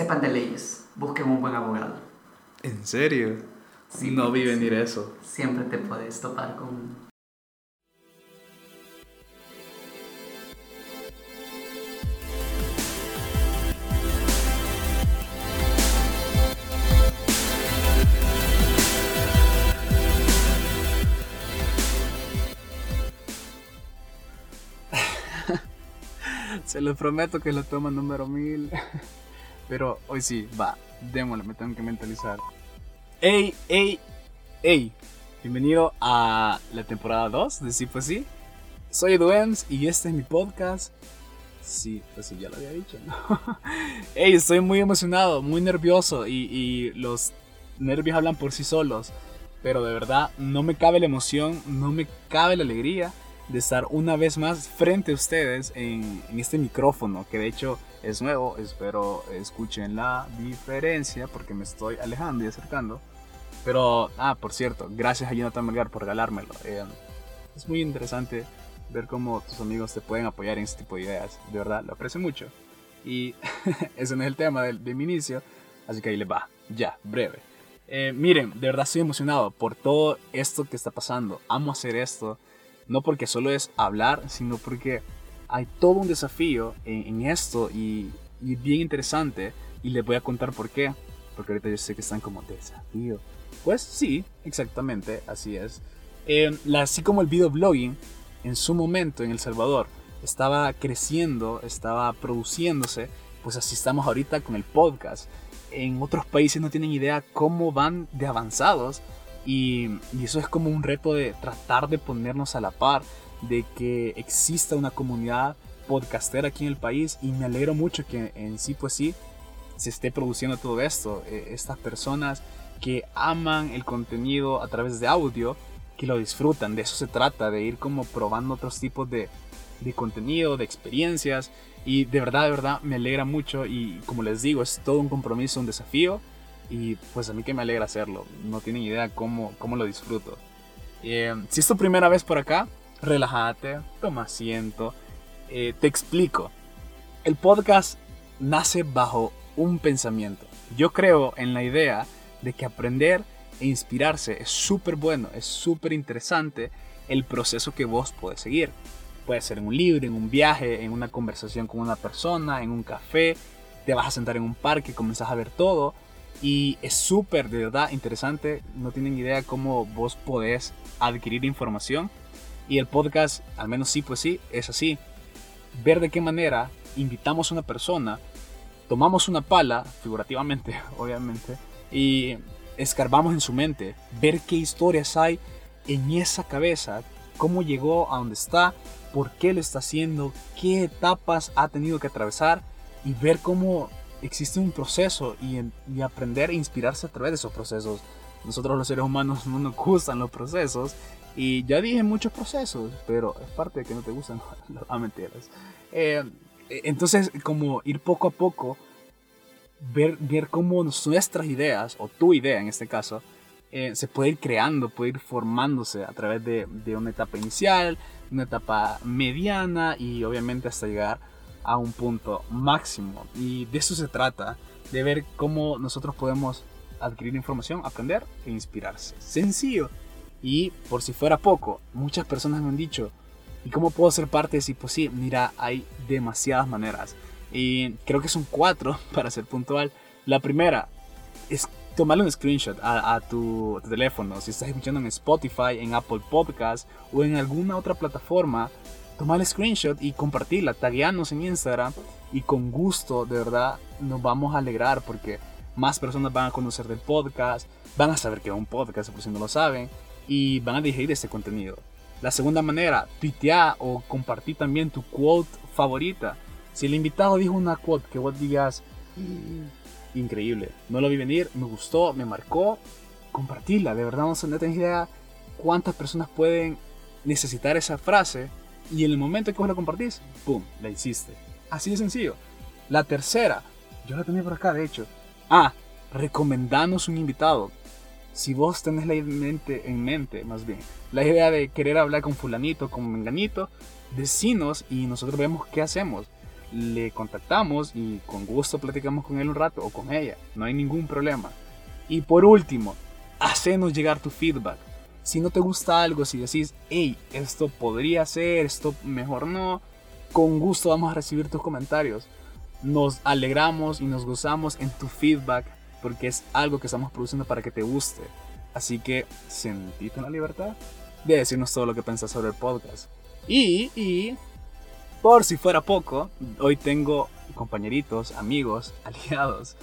sepan de leyes, busquen un buen abogado. ¿En serio? Sí, no vi sí. venir eso. Siempre te puedes topar con... Se los prometo que lo toma número mil. Pero hoy sí, va, démosle, me tengo que mentalizar. ¡Ey, ey, ey! Bienvenido a la temporada 2 de Sí Pues Sí. Soy Eduens y este es mi podcast. Sí, pues sí, ya lo había dicho, ¿no? ¡Ey! Estoy muy emocionado, muy nervioso y, y los nervios hablan por sí solos. Pero de verdad, no me cabe la emoción, no me cabe la alegría de estar una vez más frente a ustedes en, en, este micrófono, que de hecho es nuevo, espero escuchen la diferencia porque me estoy alejando y acercando. Pero, ah, por cierto, gracias a Jonathan Melgar por regalármelo. Eh, es muy interesante ver cómo tus amigos te pueden apoyar en este tipo de ideas. De verdad, lo aprecio mucho. Y ese no es el tema de, de mi inicio, así que ahí les va, ya, breve. Eh, miren, de verdad estoy emocionado por todo esto que está pasando. Amo hacer esto. No porque solo es hablar, sino porque hay todo un desafío en, en esto y, y, bien interesante. Y les voy a contar por qué. Porque ahorita yo sé que están como desafío. Pues sí, exactamente, así es. Eh, así como el videoblogging en su momento en El Salvador estaba creciendo, estaba produciéndose, pues así estamos ahorita con el podcast. En otros países no tienen idea cómo van de avanzados y, y, eso es como un reto de tratar de ponernos a la par, de que exista una comunidad podcastera aquí en el país y me alegro mucho que en sí pues sí se esté produciendo todo esto. Eh, estas personas que aman el contenido a través de audio, que lo disfrutan, de eso se trata, de ir como probando otros tipos de, de contenido, de experiencias y de verdad, de verdad me alegra mucho y como les digo, es todo un compromiso, un desafío y pues a mí que me alegra hacerlo. No tienen idea cómo, cómo lo disfruto. Eh, si es tu primera vez por acá, relájate, toma asiento. Eh, te explico. El podcast nace bajo un pensamiento. Yo creo en la idea de que aprender e inspirarse es súper bueno, es súper interesante el proceso que vos podés seguir. Puede ser en un libro, en un viaje, en una conversación con una persona, en un café, te vas a sentar en un parque, comenzás a ver todo y es súper, de verdad, interesante. No tienen idea cómo vos podés adquirir información. Y el podcast, al menos sí, pues sí, es así. Ver de qué manera invitamos a una persona, tomamos una pala, figurativamente, obviamente, y escarbamos en su mente. Ver qué historias hay en esa cabeza, cómo llegó a donde está, por qué lo está haciendo, qué etapas ha tenido que atravesar y ver cómo existe un proceso y, y, aprender e inspirarse a través de esos procesos. Nosotros los seres humanos no nos gustan los procesos y ya dije muchos procesos, pero es parte de que no te gustan las mentiras. Eh, entonces, como ir poco a poco, ver, ver cómo nuestras ideas, o tu idea en este caso, eh, se puede ir creando, puede ir formándose a través de, de una etapa inicial, una etapa mediana y obviamente hasta llegar a un punto máximo. Y de eso se trata, de ver cómo nosotros podemos adquirir información, aprender e inspirarse. Sencillo. Y por si fuera poco, muchas personas me han dicho, ¿y cómo puedo ser parte si pues sí? Mira, hay demasiadas maneras. Y creo que son cuatro, para ser puntual. La primera es tomarle un screenshot a, a, tu, a, tu, teléfono. Si estás escuchando en Spotify, en Apple Podcast o en alguna otra plataforma, tomar el screenshot y compartirla, taguearnos en Instagram y con gusto, de verdad, nos vamos a alegrar porque más personas van a conocer del podcast, van a saber que es un podcast por si no lo saben y van a digerir este contenido. La segunda manera, tuitear o compartir también tu quote favorita. Si el invitado dijo una quote que vos digas, "Mm, increíble, no lo vi venir, me gustó, me marcó, compartirla. De verdad, no tenés idea cuántas personas pueden necesitar esa frase y en el momento que vos la compartís, ¡pum!, la hiciste. Así de sencillo. La tercera, yo la tenía por acá, de hecho. Ah, recomendanos un invitado. Si vos tenés la mente, en mente, más bien, la idea de querer hablar con fulanito, con menganito, decinos y nosotros vemos qué hacemos. le contactamos y con gusto platicamos con él un rato o con ella. No hay ningún problema. Y por último, hacenos llegar tu feedback. Si no te gusta algo, si decís, hey, esto podría ser, esto mejor no, con gusto vamos a recibir tus comentarios. Nos alegramos y nos gozamos en tu feedback porque es algo que estamos produciendo para que te guste. Así que sentite la libertad de decirnos todo lo que pensás sobre el podcast. Y, y, por si fuera poco, hoy tengo compañeritos, amigos, aliados,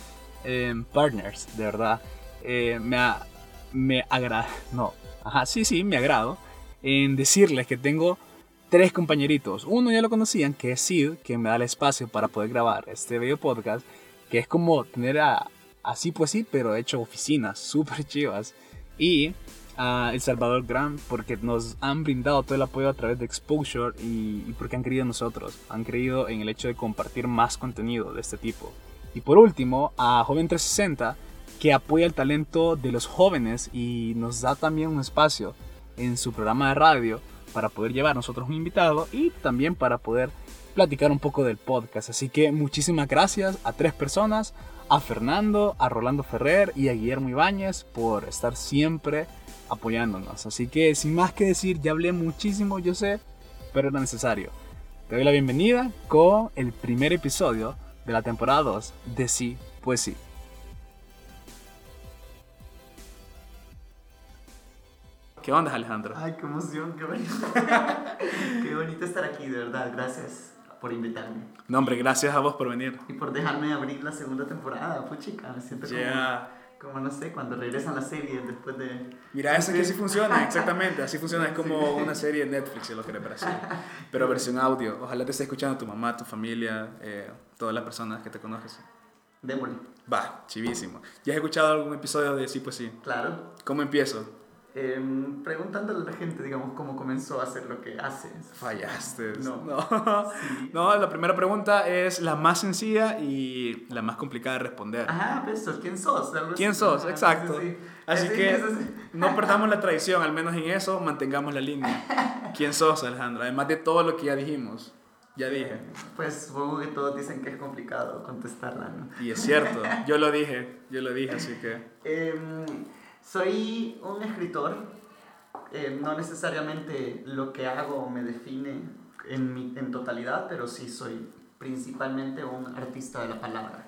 eh, partners, de verdad. Eh, me, me agrada, no, ajá, sí, sí, me agrado en decirles que tengo tres compañeritos. Uno ya lo conocían, que es Sid, que me da el espacio para poder grabar este video podcast, que es como tener a, así pues sí, pero hecho oficinas súper chivas. Y a El Salvador Gran, porque nos han brindado todo el apoyo a través de Exposure y, y porque han creído en nosotros, han creído en el hecho de compartir más contenido de este tipo. Y por último, a Joven 360, que apoya el talento de los jóvenes y nos da también un espacio en su programa de radio para poder llevar nosotros un invitado y también para poder platicar un poco del podcast. Así que muchísimas gracias a tres personas, a Fernando, a Rolando Ferrer y a Guillermo Ibáñez por estar siempre apoyándonos. Así que sin más que decir, ya hablé muchísimo, yo sé, pero era necesario. Te doy la bienvenida con el primer episodio de la temporada 2 de Sí, pues sí. ¿Qué onda, Alejandro? Ay, qué emoción, qué bonito. qué bonito estar aquí, de verdad. Gracias por invitarme. No, hombre, gracias a vos por venir. Y por dejarme abrir la segunda temporada. Puchica, me siento como, Yeah. como, no sé, cuando regresan las series después de... Mira, eso que sí funciona, exactamente. Así funciona, es como una serie de Netflix, lo querés ver así. Pero versión audio. Ojalá te esté escuchando tu mamá, tu familia, eh, todas las personas que te conoces. Démosle. Va, chivísimo. ¿Ya has escuchado algún episodio de Sí, pues sí? Claro. ¿Cómo empiezo? Em, preguntándole a la gente, digamos, cómo comenzó a hacer lo que hace. Fallaste. No. No. Sí. No, la primera pregunta es la más sencilla y la más complicada de responder. Ajá, eso, ¿quién sos? ¿Quién sos? Ajá, Exacto. sí, sí. Así Sí, que no perdamos la tradición, al menos en eso mantengamos la línea. ¿Quién sos, Alejandro? Además de todo lo que ya dijimos. Ya dije. Pues supongo que todos dicen que es complicado contestarla, ¿no? Y es cierto, yo lo dije, yo lo dije, así que... Em, soy un escritor. Em, no necesariamente lo que hago me define en, mi, en totalidad, pero sí soy principalmente un artista de la palabra.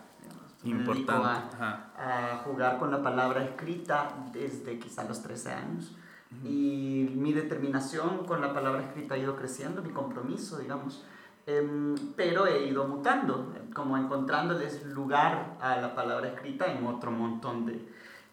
Importante. a- a jugar con la palabra escrita desde quizá los 13 años. Y mi determinación con la palabra escrita ha ido creciendo, mi compromiso, digamos. Em, pero he ido mutando, como encontrándoles lugar a la palabra escrita en otro montón de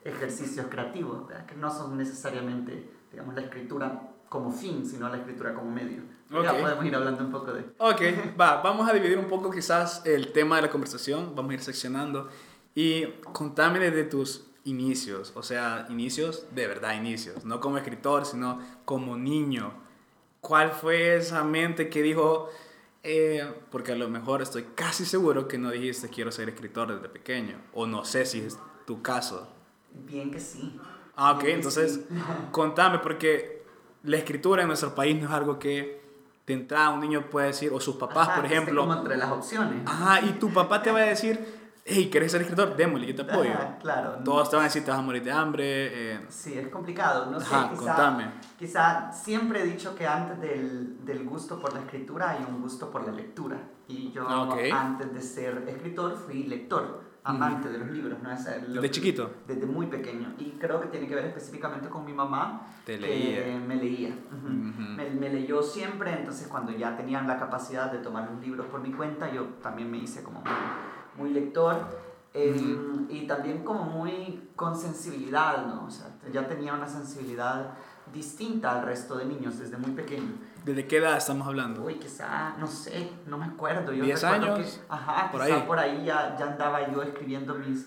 ejercicios creativos, ¿verdad? que no son necesariamente, digamos, la escritura como fin, sino la escritura como medio. Ya Ok. podemos ir hablando un poco de... Ok, va, vamos a dividir un poco quizás el tema de la conversación, vamos a ir seccionando y contame desde tus inicios, o sea, inicios de verdad, inicios, no como escritor, sino como niño. ¿Cuál fue esa mente que dijo, eh, porque a lo mejor estoy casi seguro que no dijiste quiero ser escritor desde pequeño, o no sé si es tu caso. Bien que sí. Ah, ok, entonces contame, porque la escritura en nuestro país no es algo que de entrada un niño puede decir, o sus papás, Ajá, por ejemplo, como entre las opciones. Ajá, y tu papá te va a decir, hey, ¿querés ser escritor? Démosle, yo te apoyo. Ajá, claro. Todos te van a decir, te vas a morir de hambre. eh, Sí, es complicado. No sé, Ajá, quizá, contame. quizá siempre he dicho que antes del, del gusto por la escritura hay un gusto por la lectura. Y yo Ah, ok. antes de ser escritor fui lector, amante de los libros. ¿no? O sea, lo ¿De que- chiquito? Desde muy pequeño. Y creo que tiene que ver específicamente con mi mamá. Te que leía. me leía. Ujú. Ujú. me, me leyó siempre, entonces cuando ya tenían la capacidad de tomar los libros por mi cuenta, yo también me hice como muy, muy lector. eh, Y también como muy con sensibilidad, ¿no? O sea, ya tenía una sensibilidad distinta al resto de niños desde muy pequeño. ¿Desde qué edad estamos hablando? Uy, quizá, no sé, no me acuerdo. Yo ¿Diez recuerdo años? Que, ajá, Por quizá ahí. por ahí ya, ya andaba yo escribiendo mis...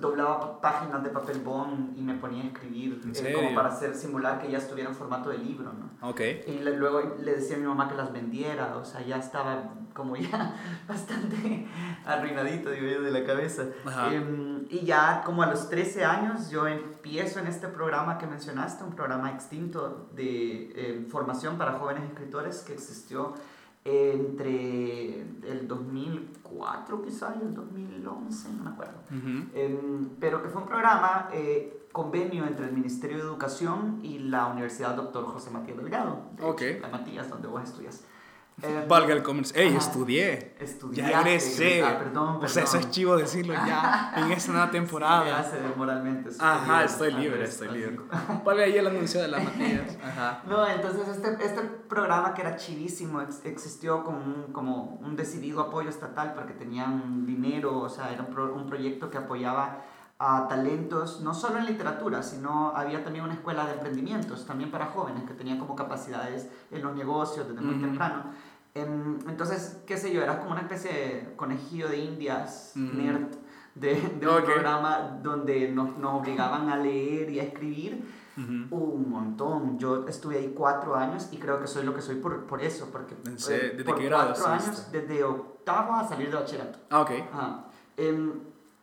Doblaba páginas de papel bond y me ponía a escribir ¿En eh, como para hacer simular que ya estuviera en formato de libro, ¿no? Ok. Y le- luego le decía a mi mamá que las vendiera, o sea, ya estaba como ya bastante arruinadito, digo yo, de la cabeza. Em, y ya como a los 13 años yo empiezo en este programa que mencionaste, un programa extinto de em, formación para jóvenes escritores que existió entre el 2004 quizás y el 2011, no me acuerdo. Em, pero que fue un programa, eh, convenio entre el Ministerio de Educación y la Universidad Dr. José Matías Delgado, de la Matías, donde vos estudias. Eh, Valga el comercio. ¡Ey, estudié! Ya egresé. Ah, perdón, O sea, eso es chivo decirlo ya en esta nueva temporada. Sí, moralmente. Ajá, estoy libre, estoy libre. Valga ahí el anuncio de la Matías. Ajá. No, entonces este, este programa que era chivísimo existió con un, como un decidido apoyo estatal porque tenían dinero, o sea, era un, un proyecto que apoyaba a talentos, no solo en literatura, sino había también una escuela de emprendimientos, también para jóvenes que tenían como capacidades en los negocios desde muy temprano. Em, entonces, qué sé yo, era como una especie de conejillo de indias, nerd, de, de un programa donde nos, nos, obligaban a leer y a escribir. Un montón. Yo estuve ahí cuatro años y creo que soy lo que soy por, por eso. Porque, ¿Desde qué grado? Cuatro años, desde octavo a salir de bachillerato. Ah, ok. Em,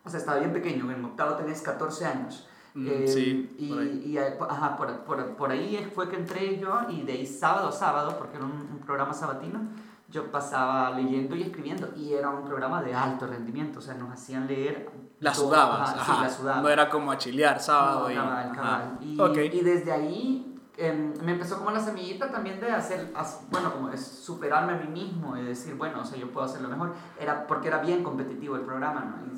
o sea, estaba bien pequeño, en octavo tenés 14 años. Mm, em, sí, y, por ahí. y ajá, por, por, por, ahí fue que entré yo y de ahí sábado a sábado, porque era un, un programa sabatino, yo pasaba leyendo y escribiendo y era un programa de alto rendimiento, o sea, nos hacían leer... La sudabas, ajá, sí, la No era como a chilear sábado y... Y, y, desde ahí em, me empezó como la semillita también de hacer, bueno, como es superarme a mí mismo y decir, bueno, o sea, yo puedo hacerlo mejor, era porque era bien competitivo el programa, ¿no? Y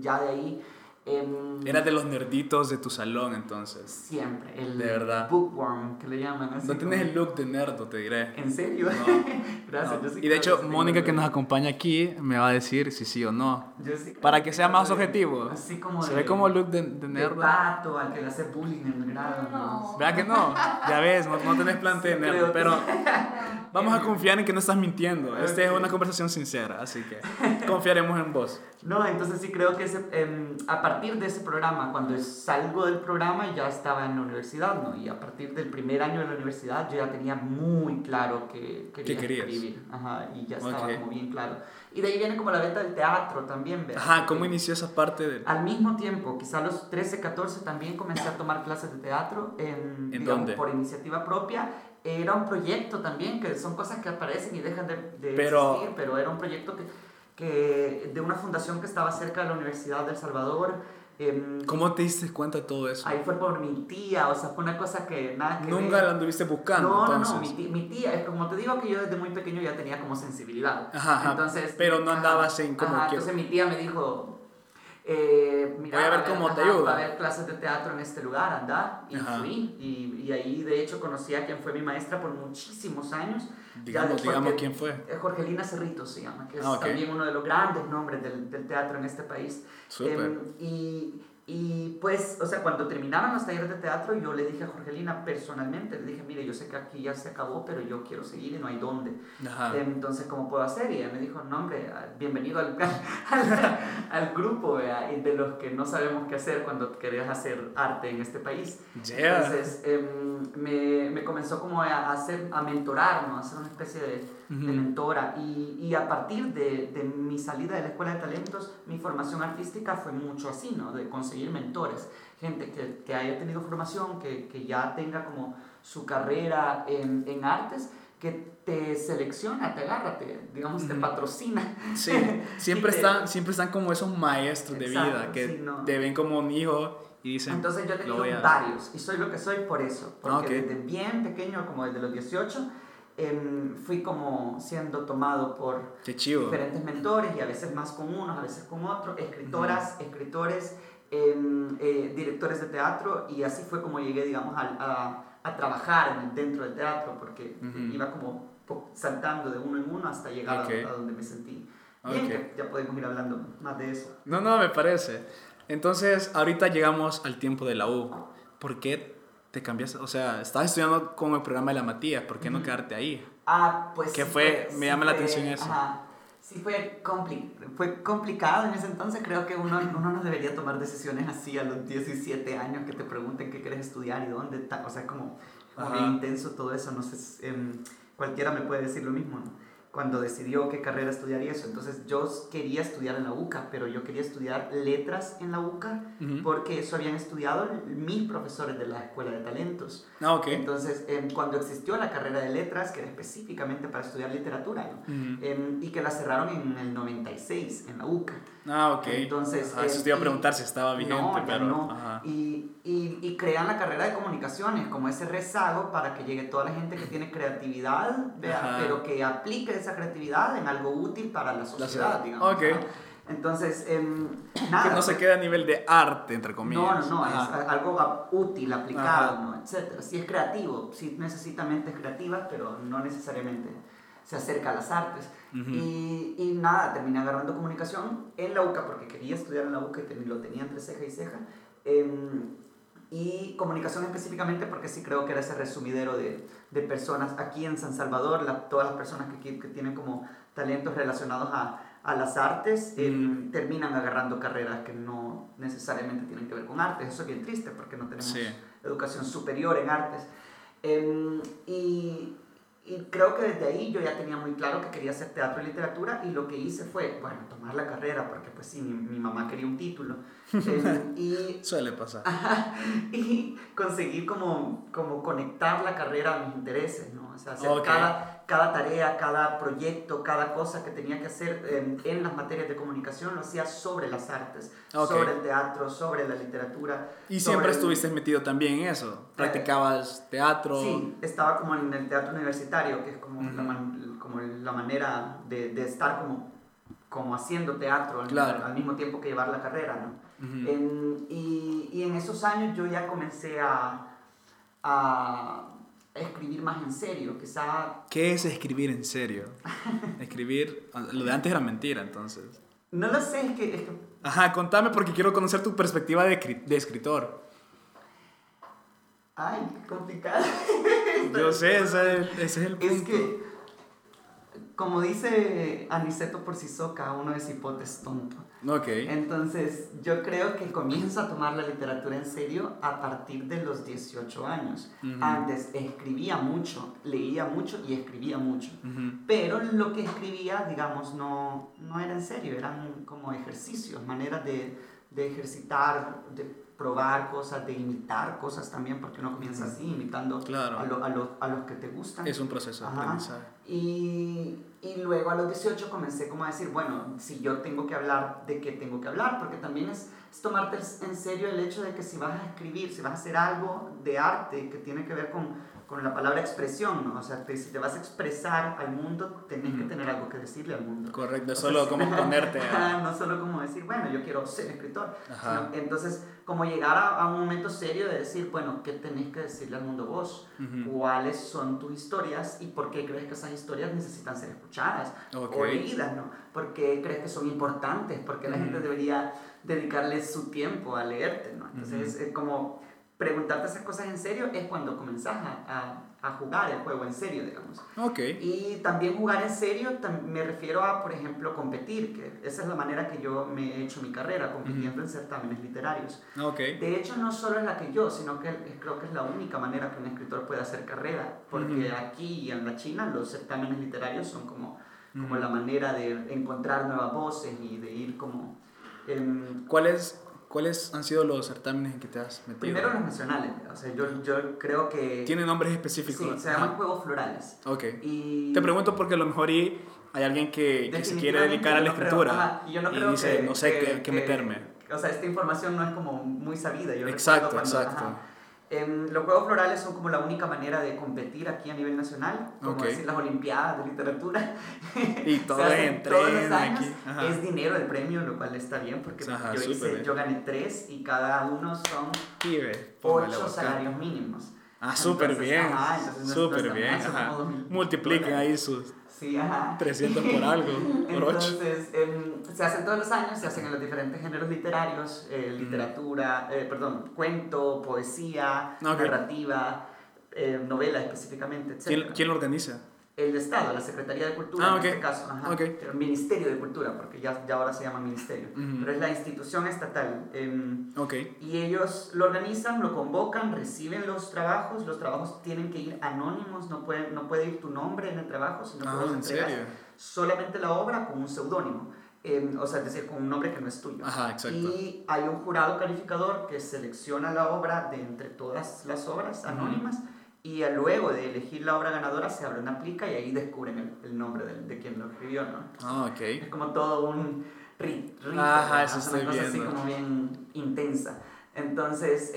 ya de ahí Eh, Eras de los nerditos de tu salón entonces. Siempre, el de verdad. bookworm que le llaman. Así no tienes el look de nerdo, te diré. ¿En serio? Gracias. y de hecho, Mónica que nos acompaña aquí me va a decir si sí o no. Para que sea más objetivo. Así como Se ve como look de, de nerdo. De pato, al que le hace bullying en el grado. No. ¿Verdad que no? Ya ves, no, no tenés plante de nerdo, pero vamos a confiar en que no estás mintiendo. Esta es una conversación sincera, así que confiaremos en vos. No, entonces sí creo que ese, eh, a partir de ese programa, cuando salgo del programa ya estaba en la universidad, ¿no? Y a partir del primer año de la universidad yo ya tenía muy claro que quería ¿Qué escribir. Ajá, y ya estaba como bien claro. Y de ahí viene como la venta del teatro también, ¿ves? Ajá, ¿cómo inició esa parte de...? Al mismo tiempo, quizá a los 13, 14 también comencé a tomar clases de teatro. ¿En, ¿En dónde? Por iniciativa propia. Era un proyecto también, que son cosas que aparecen y dejan de, de pero, existir, pero era un proyecto que que, de una fundación que estaba cerca de la Universidad del Salvador. Eh, ¿Cómo te diste cuenta de todo eso? Ahí fue por mi tía, o sea, fue una cosa que nada que Nunca la anduviste buscando. No, entonces. no, no, mi tía, mi tía, como te digo que yo desde muy pequeño ya tenía como sensibilidad. Ajá, entonces, pero no andabas en como ajá, Entonces mi tía me dijo, eh, mira, Voy a ver cómo te ayuda. Va a haber clases de teatro en este lugar, anda. Y fui. Y, y, ahí, de hecho, conocí a quien fue mi maestra por muchísimos años. Digamos, digamos quién fue. Jorgelina Cerritos se llama, que es ah, también uno de los grandes nombres del, del teatro en este país. Súper. Eh, y y pues, o sea, cuando terminaban los talleres de teatro, yo le dije a Jorgelina personalmente, le dije, mire, yo sé que aquí ya se acabó, pero yo quiero seguir y no hay dónde. Entonces, ¿cómo puedo hacer? Y ella me dijo, no, hombre, bienvenido al, al, al grupo de los que no sabemos qué hacer cuando querías hacer arte en este país. Entonces, em, me, me, comenzó como a, hacer, a mentorar, ¿no? a hacer una especie de de mentora. Y, y a partir de, de, mi salida de la escuela de talentos, mi formación artística fue mucho así, ¿no? De conseguir mentores, gente que, que haya tenido formación, que, que, ya tenga como su carrera en, en artes que te selecciona, te agarra, te, digamos, te patrocina. Sí, siempre, están, siempre están como esos maestros de vida que te ven como un hijo y dicen... Entonces yo he tenido varios y soy lo que soy por eso, porque desde bien pequeño, como desde los 18, Em, fui como siendo tomado por diferentes mentores y a veces más con unos, a veces con otros, escritoras, escritores, em, eh, directores de teatro y así fue como llegué, digamos, a, a, trabajar dentro del teatro porque iba como saltando de uno en uno hasta llegar a, donde me sentí. Bien, ya podemos ir hablando más de eso. No, no, me parece. Entonces, ahorita llegamos al tiempo de la U. ¿Por qué te cambias, o sea, estabas estudiando con el programa de la Matías, ¿por qué no quedarte ahí? Ah, pues ¿Qué fue? me llama la atención eso. Ajá. Sí, fue, compli fue complicado en ese entonces. Creo que uno, uno no debería tomar decisiones así a los 17 años que te pregunten qué quieres estudiar y dónde. O sea, como, como bien intenso todo eso. No sé, eh, cualquiera me puede decir lo mismo. ¿no? Cuando decidió qué carrera estudiar y eso. Entonces yo quería estudiar en la UCA, pero yo quería estudiar letras en la UCA Ujú. porque eso habían estudiado mis profesores de la Escuela de Talentos. Ah, ok. Entonces, em, cuando existió la carrera de letras, que era específicamente para estudiar literatura, ¿no? Ujú. Em, y que la cerraron en el 96 en la UCA. Ah, ok. Entonces, Ajá, eso eh, te iba a y- preguntar si estaba vigente, no, pero. no. Ajá. Y, y, y crean la carrera de comunicaciones como ese rezago para que llegue toda la gente que tiene creatividad, vea, pero que aplique esa creatividad en algo útil para la sociedad, sociedad. digamos. Ok. ¿no? Entonces, Que nada. no se quede a nivel de arte, entre comillas. No, no, no, es Ajá. a- algo útil, aplicado. ¿no? etcétera. Sí es creativo, sí necesita mentes creativas, pero no necesariamente se acerca a las artes. Ujú. y, y nada, terminé agarrando comunicación en la UCA porque quería estudiar en la UCA y lo tenía entre ceja y ceja. Em, y comunicación específicamente porque sí creo que era ese resumidero de, de personas aquí en San Salvador, la- todas las personas que, que- tienen como talentos relacionados a, a las artes em, terminan agarrando carreras que no necesariamente tienen que ver con artes. Eso es bien triste porque no tenemos Sí. educación superior en artes. Em, y, y creo que desde ahí yo ya tenía muy claro que quería hacer teatro y literatura y lo que hice fue, bueno, tomar la carrera porque pues sí, mi, mi mamá quería un título. Em, y Suele pasar. y conseguir como, como conectar la carrera a mis intereses, ¿no? O sea, hacer Ok. cada, cada tarea, cada proyecto, cada cosa que tenía que hacer en, en las materias de comunicación lo hacía sobre las artes, Ok. sobre el teatro, sobre la literatura. Y siempre el- estuviste metido también en eso. Practicabas teatro. Sí, estaba como en el teatro universitario, que es como, la, Ujú. man- como la manera de, de estar como, como haciendo teatro al, Claro. al mismo tiempo que llevar la carrera, ¿no? Ujú. En- y, y en esos años yo ya comencé a, a escribir más en serio, quizá... ¿Qué es escribir en serio? Escribir. Lo de antes era mentira, entonces. No lo sé, es que... es que- Ajá, contame porque quiero conocer tu perspectiva de, de escritor. ay, qué complicado. Yo sé, ese es, ese es el punto. Es que, como dice Aniceto por Sisoca, uno es hipotes tonto. Ok. Entonces, yo creo que comienzo a tomar la literatura en serio a partir de los 18 años. Ujú. Antes escribía mucho, leía mucho y escribía mucho. Pero lo que escribía, digamos, no, no era en serio, eran como ejercicios, maneras de, de ejercitar, de probar cosas, de imitar cosas también, porque uno comienza así, imitando Claro. a, lo- a, lo- a los que te gustan. Es un proceso de Ajá. aprendizaje. Y, y luego a los 18 comencé como a decir, bueno, si yo tengo que hablar, ¿de qué tengo que hablar? Porque también es, es tomarte en serio el hecho de que si vas a escribir, si vas a hacer algo de arte que tiene que ver con, con la palabra expresión, ¿no? O sea, te- si te vas a expresar al mundo, tenés que Ujú. tener algo que decirle al mundo. Correcto, O sea, solo sí. como ponerte a... no solo como decir, bueno, yo quiero ser escritor. Sino- entonces, como llegar a, a un momento serio de decir, bueno, ¿qué tenés que decirle al mundo vos? Cuáles son tus historias y por qué crees que esas historias necesitan ser escuchadas Ok. o leídas, ¿no? ¿Por qué crees que son importantes? ¿Por qué la gente debería dedicarle su tiempo a leerte, ¿no? Entonces, es como preguntarte esas cosas en serio es cuando comenzás a, a- a jugar el juego en serio, digamos. Y también jugar en serio, me refiero a, por ejemplo, competir, que esa es la manera que yo me he hecho mi carrera, compitiendo en certámenes literarios. Ok. De hecho, no solo es la que yo, sino que es- creo que es la única manera que un escritor puede hacer carrera, porque aquí y en la China los certámenes literarios son como, como la manera de encontrar nuevas voces y de ir como... em, ¿Cuáles, ¿Cuáles han sido los certámenes en que te has metido? primero los nacionales, o sea, yo, yo creo que... ¿Tienen nombres específicos? Sí, se Ajá. llaman juegos florales. Ok. Y... Te pregunto porque a lo mejor y hay alguien que, que se quiere dedicar a la no creo- escritura ajá, y yo no y creo dice, que- no sé qué, meterme. O sea, esta información no es como muy sabida. Yo Exacto, cuando- exacto. ajá. Em, los Juegos Florales son como la única manera de competir aquí a nivel nacional, como Ok. decir las Olimpiadas de Literatura. Y todo en todos los años. aquí. Es dinero el premio, lo cual está bien porque Ajá, yo, hice- yo gané tres y cada uno son Pibe, ocho salarios mínimos. Ah, súper bien. ajá, Súper bien. ajá. Multipliquen ahí sus Sí, ajá. 300 por algo, por 8. Entonces, em, se hacen todos los años, se hacen en los diferentes géneros literarios, eh, literatura, eh, perdón, cuento, poesía, Ok. narrativa, eh, novela específicamente, etc. ¿Quién, ¿Quién lo organiza? El Estado, la Secretaría de Cultura Ah, en ok. este caso, ajá, Ok. el Ministerio de Cultura, porque ya, ya ahora se llama Ministerio, Ujú. pero es la institución estatal. em, Ok. y ellos lo organizan, lo convocan, reciben los trabajos. Los trabajos tienen que ir anónimos, no puede, no puede ir tu nombre en el trabajo, sino que Ah, vos ¿en entregas serio? solamente la obra con un seudónimo. Em, o sea, es decir, con un nombre que no es tuyo. Ajá. Y hay un jurado calificador que selecciona la obra de entre todas las obras anónimas y luego de elegir la obra ganadora se abre una plica y ahí descubren el, el nombre de, de, quien lo escribió, ¿no? Ah, ok. Es como todo un rit, rit Ajá, eso una cosa viendo. así como bien intensa. Entonces,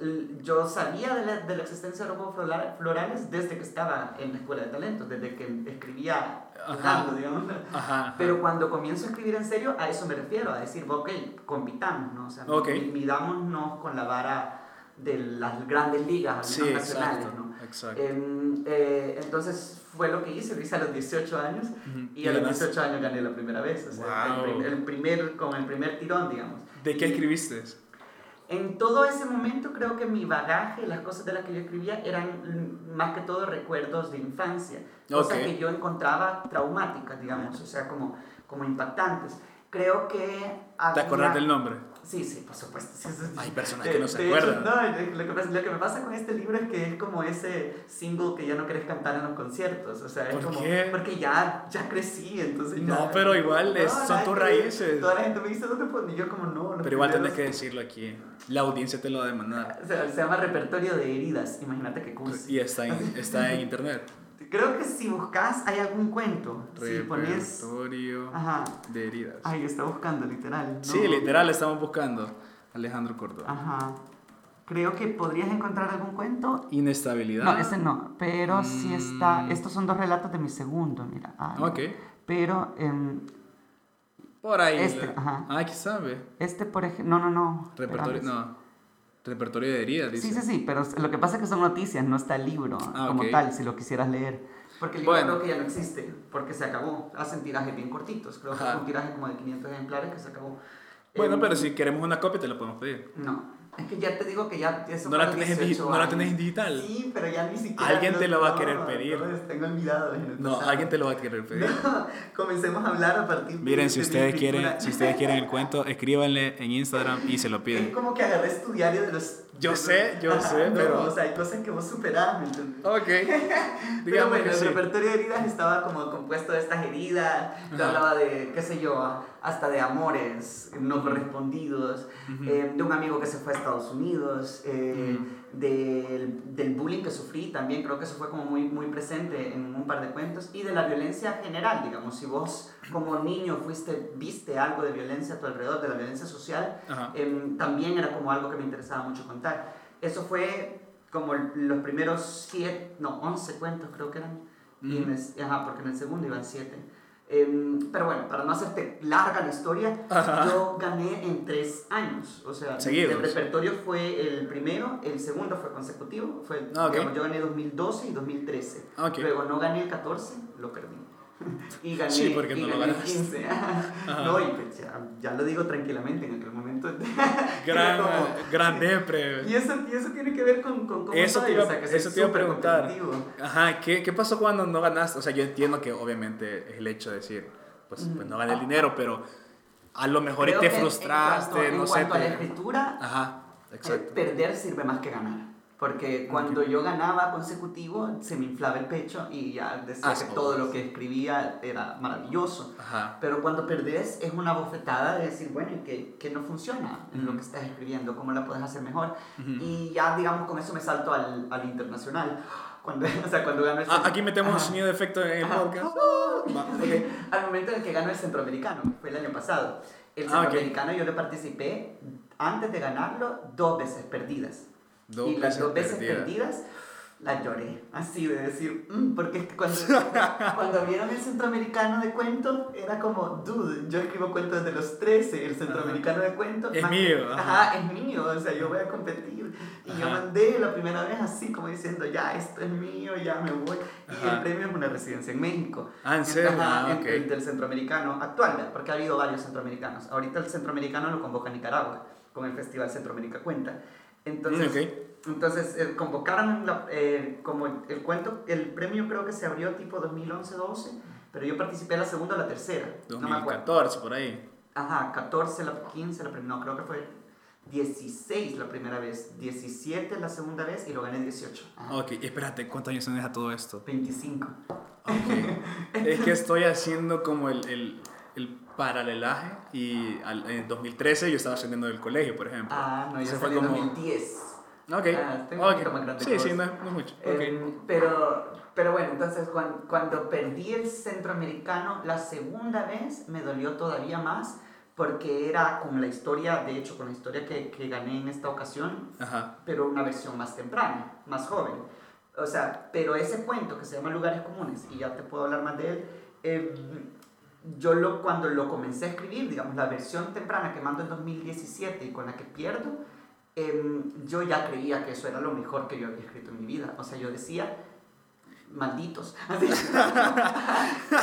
l- yo sabía de la, de la existencia de flora- florales desde que estaba en la escuela de talentos, desde que escribía Ajá. digamos. Ajá. Pero cuando comienzo a escribir en serio, a eso me refiero, a decir, ok, compitamos, ¿no? O sea, Ok. mi- midámonos con la vara de las grandes ligas, Sí, nacionales, exacto. ¿no? Exacto. Em, eh, entonces fue lo que hice, lo hice a los 18 años Ujú. y a los ganaste? 18 años gané la primera vez, o sea, el, Wow. prim- el primer, con el primer tirón, digamos. ¿De qué escribiste? En todo ese momento creo que mi bagaje, las cosas de las que yo escribía eran más que todo recuerdos de infancia, cosas Ok. que yo encontraba traumáticas, digamos, o sea, como, como impactantes. Creo que... ¿Te había- acordás del nombre? Sí, sí, por supuesto. sí, sí. Hay personas que no se acuerdan. no, lo, que pasa, lo que me pasa con este libro es que es como ese single que ya no querés cantar en los conciertos. O sea, es ¿Por como. qué? Porque ya, ya crecí, entonces ya- No, pero igual es- son tus que raíces. Toda la gente me dice, ¿dónde pones? Y yo, como no. Pero igual tenés que decirlo aquí. La audiencia te lo va a demandar. O sea, se llama repertorio de heridas. Imagínate qué cursi. Y está en, está en internet. Creo que si buscas, hay algún cuento. Si pones. Repertorio Ajá. de heridas. Ay, está buscando, literal. ¿no? Sí, literal, estamos buscando. Alejandro Córdoba. Ajá. Creo que podrías encontrar algún cuento Inestabilidad. No, ese no, pero sí está. Mm. Estos son dos relatos de mi segundo, mira. Ah, Ok. Pero em, Por ahí. Este, la- ajá. Ah, ¿qué sabe? este, por ejemplo. No, no, no. Repertorio, no. Repertorio de heridas, dice. Sí, sí, sí, pero lo que pasa es que son noticias, no está el libro Ah, como ok. tal, si lo quisieras leer. Porque el libro Bueno. creo que ya no existe, porque se acabó. Hacen tirajes bien cortitos, creo que Ajá. fue un tiraje como de 500 ejemplares que se acabó. Bueno, Em, pero si queremos una copia, te la podemos pedir. No, es que ya te digo que ya. eso No la tenés en digi- 18 no la tenés en digital. Sí, pero ya ni siquiera. Alguien te lo va a querer pedir. no, tengo olvidados en el No, alguien te lo va a querer pedir. Comencemos a hablar a partir de Miren, si ustedes quieren, si ustedes quieren el cuento, escríbanle en Instagram y se lo Es piden. como que agarré tu diario de los... Yo sé, yo sé, no, pero- O sea, hay cosas que vos superás, ¿me entiendes? Ok. Pero bueno, el sí. repertorio de heridas estaba como compuesto de estas heridas, te Ajá. hablaba de, qué sé yo, hasta de amores no correspondidos, Ujú. eh, de un amigo que se fue a Estados Unidos, eh, del, del bullying que sufrí también, creo que eso fue como muy, muy presente en un par de cuentos, y de la violencia general, digamos, si vos como niño fuiste, viste algo de violencia a tu alrededor, de la violencia social, em, también era como algo que me interesaba mucho contar. Eso fue como los primeros siete, no, 11 cuentos creo que eran, y en el- ajá, porque en el segundo iban siete. Em, pero bueno, para no hacerte larga la historia, Ajá. yo gané en tres años. O sea, Seguidos. el repertorio fue el primero, el segundo fue consecutivo. Fue, Ah, digamos, yo gané 2012 y 2013. Ok. Luego no gané el 14, lo perdí. Y gané, Sí, porque y no lo gané ganaste. 15. No, y pues ya, ya lo digo tranquilamente en aquel momento. Gran, como- gran depre. y eso, y eso tiene que ver con, con cómo Eso te iba- o sea, que eso te iba a preguntar. Ajá, ¿qué, ¿qué pasó cuando no ganaste? O sea, yo entiendo que obviamente es el hecho de decir, pues, pues no gané el dinero, pero a lo mejor Creo te que en frustraste, cuanto- en no sé. cuanto a la escritura, Ajá, eh, exacto. perder sirve más que ganar. Porque cuando yo ganaba consecutivo, se me inflaba el pecho y ya decía Ah, que todo obvio. lo que escribía era maravilloso. Ajá. Pero cuando perdés es una bofetada de decir, bueno, ¿y qué, qué no funciona en lo Ujú. que estás escribiendo? ¿Cómo la puedes hacer mejor? Ujú. Y ya, digamos, con eso me salto al, al internacional. Cuando, o sea, cuando gano el Ah, aquí metemos un sonido de efecto en podcast. Va, ok. Al momento en el que gano el centroamericano, fue el año pasado. El Ah, ok. centroamericano yo le participé antes de ganarlo dos veces perdidas. Dos y las dos veces perdidas. perdidas las lloré. Así de decir, "Mm", porque es que cuando, cuando vieron el centroamericano de cuento, era como, dude, yo escribo cuentos desde los 13, el centroamericano de cuento. Es más- mío, ajá. Ajá, es mío, o sea, yo voy a competir. Y yo Ajá. mandé la primera vez así, como diciendo, ya, esto es mío, ya me voy. Y Ajá. el premio es una residencia en México. Ah, ¿en serio? Ah, en- ok. el del centroamericano actual, porque ha habido varios centroamericanos. Ahorita el centroamericano lo convoca Nicaragua con el Festival Centroamérica Cuenta. Entonces, entonces eh, convocaron la- eh, como el, el cuento, el premio creo que se abrió tipo 2011-12, pero yo participé la segunda o la tercera. No me acuerdo. 2014, por ahí. Ajá, 14, la 15, la primera, no, creo que fue 16 la primera vez, 17 la segunda vez y lo gané 18. Ajá. Ok, espérate, ¿cuántos años tienes a todo esto? 25. Ok. es que estoy haciendo como el, el, el paralelaje y al, en 2013 yo estaba saliendo del colegio, por ejemplo. Ah, no, yo Ese salí en 2010. Ok. Ah, tengo un ok. poquito más grande Sí, sí, no no mucho. Ok. Em, pero, pero bueno, entonces cuando, cuando perdí el centroamericano la segunda vez me dolió todavía más porque era con la historia, de hecho con la historia que, que gané en esta ocasión, Ajá. pero una versión más temprana, más joven. O sea, pero ese cuento que se llama Lugares Comunes, y ya te puedo hablar más de él, eh, yo lo, cuando lo comencé a escribir, digamos, la versión temprana que mando en 2017 y con la que pierdo, eh, yo ya creía que eso era lo mejor que yo había escrito en mi vida. O sea, yo decía, malditos. Así.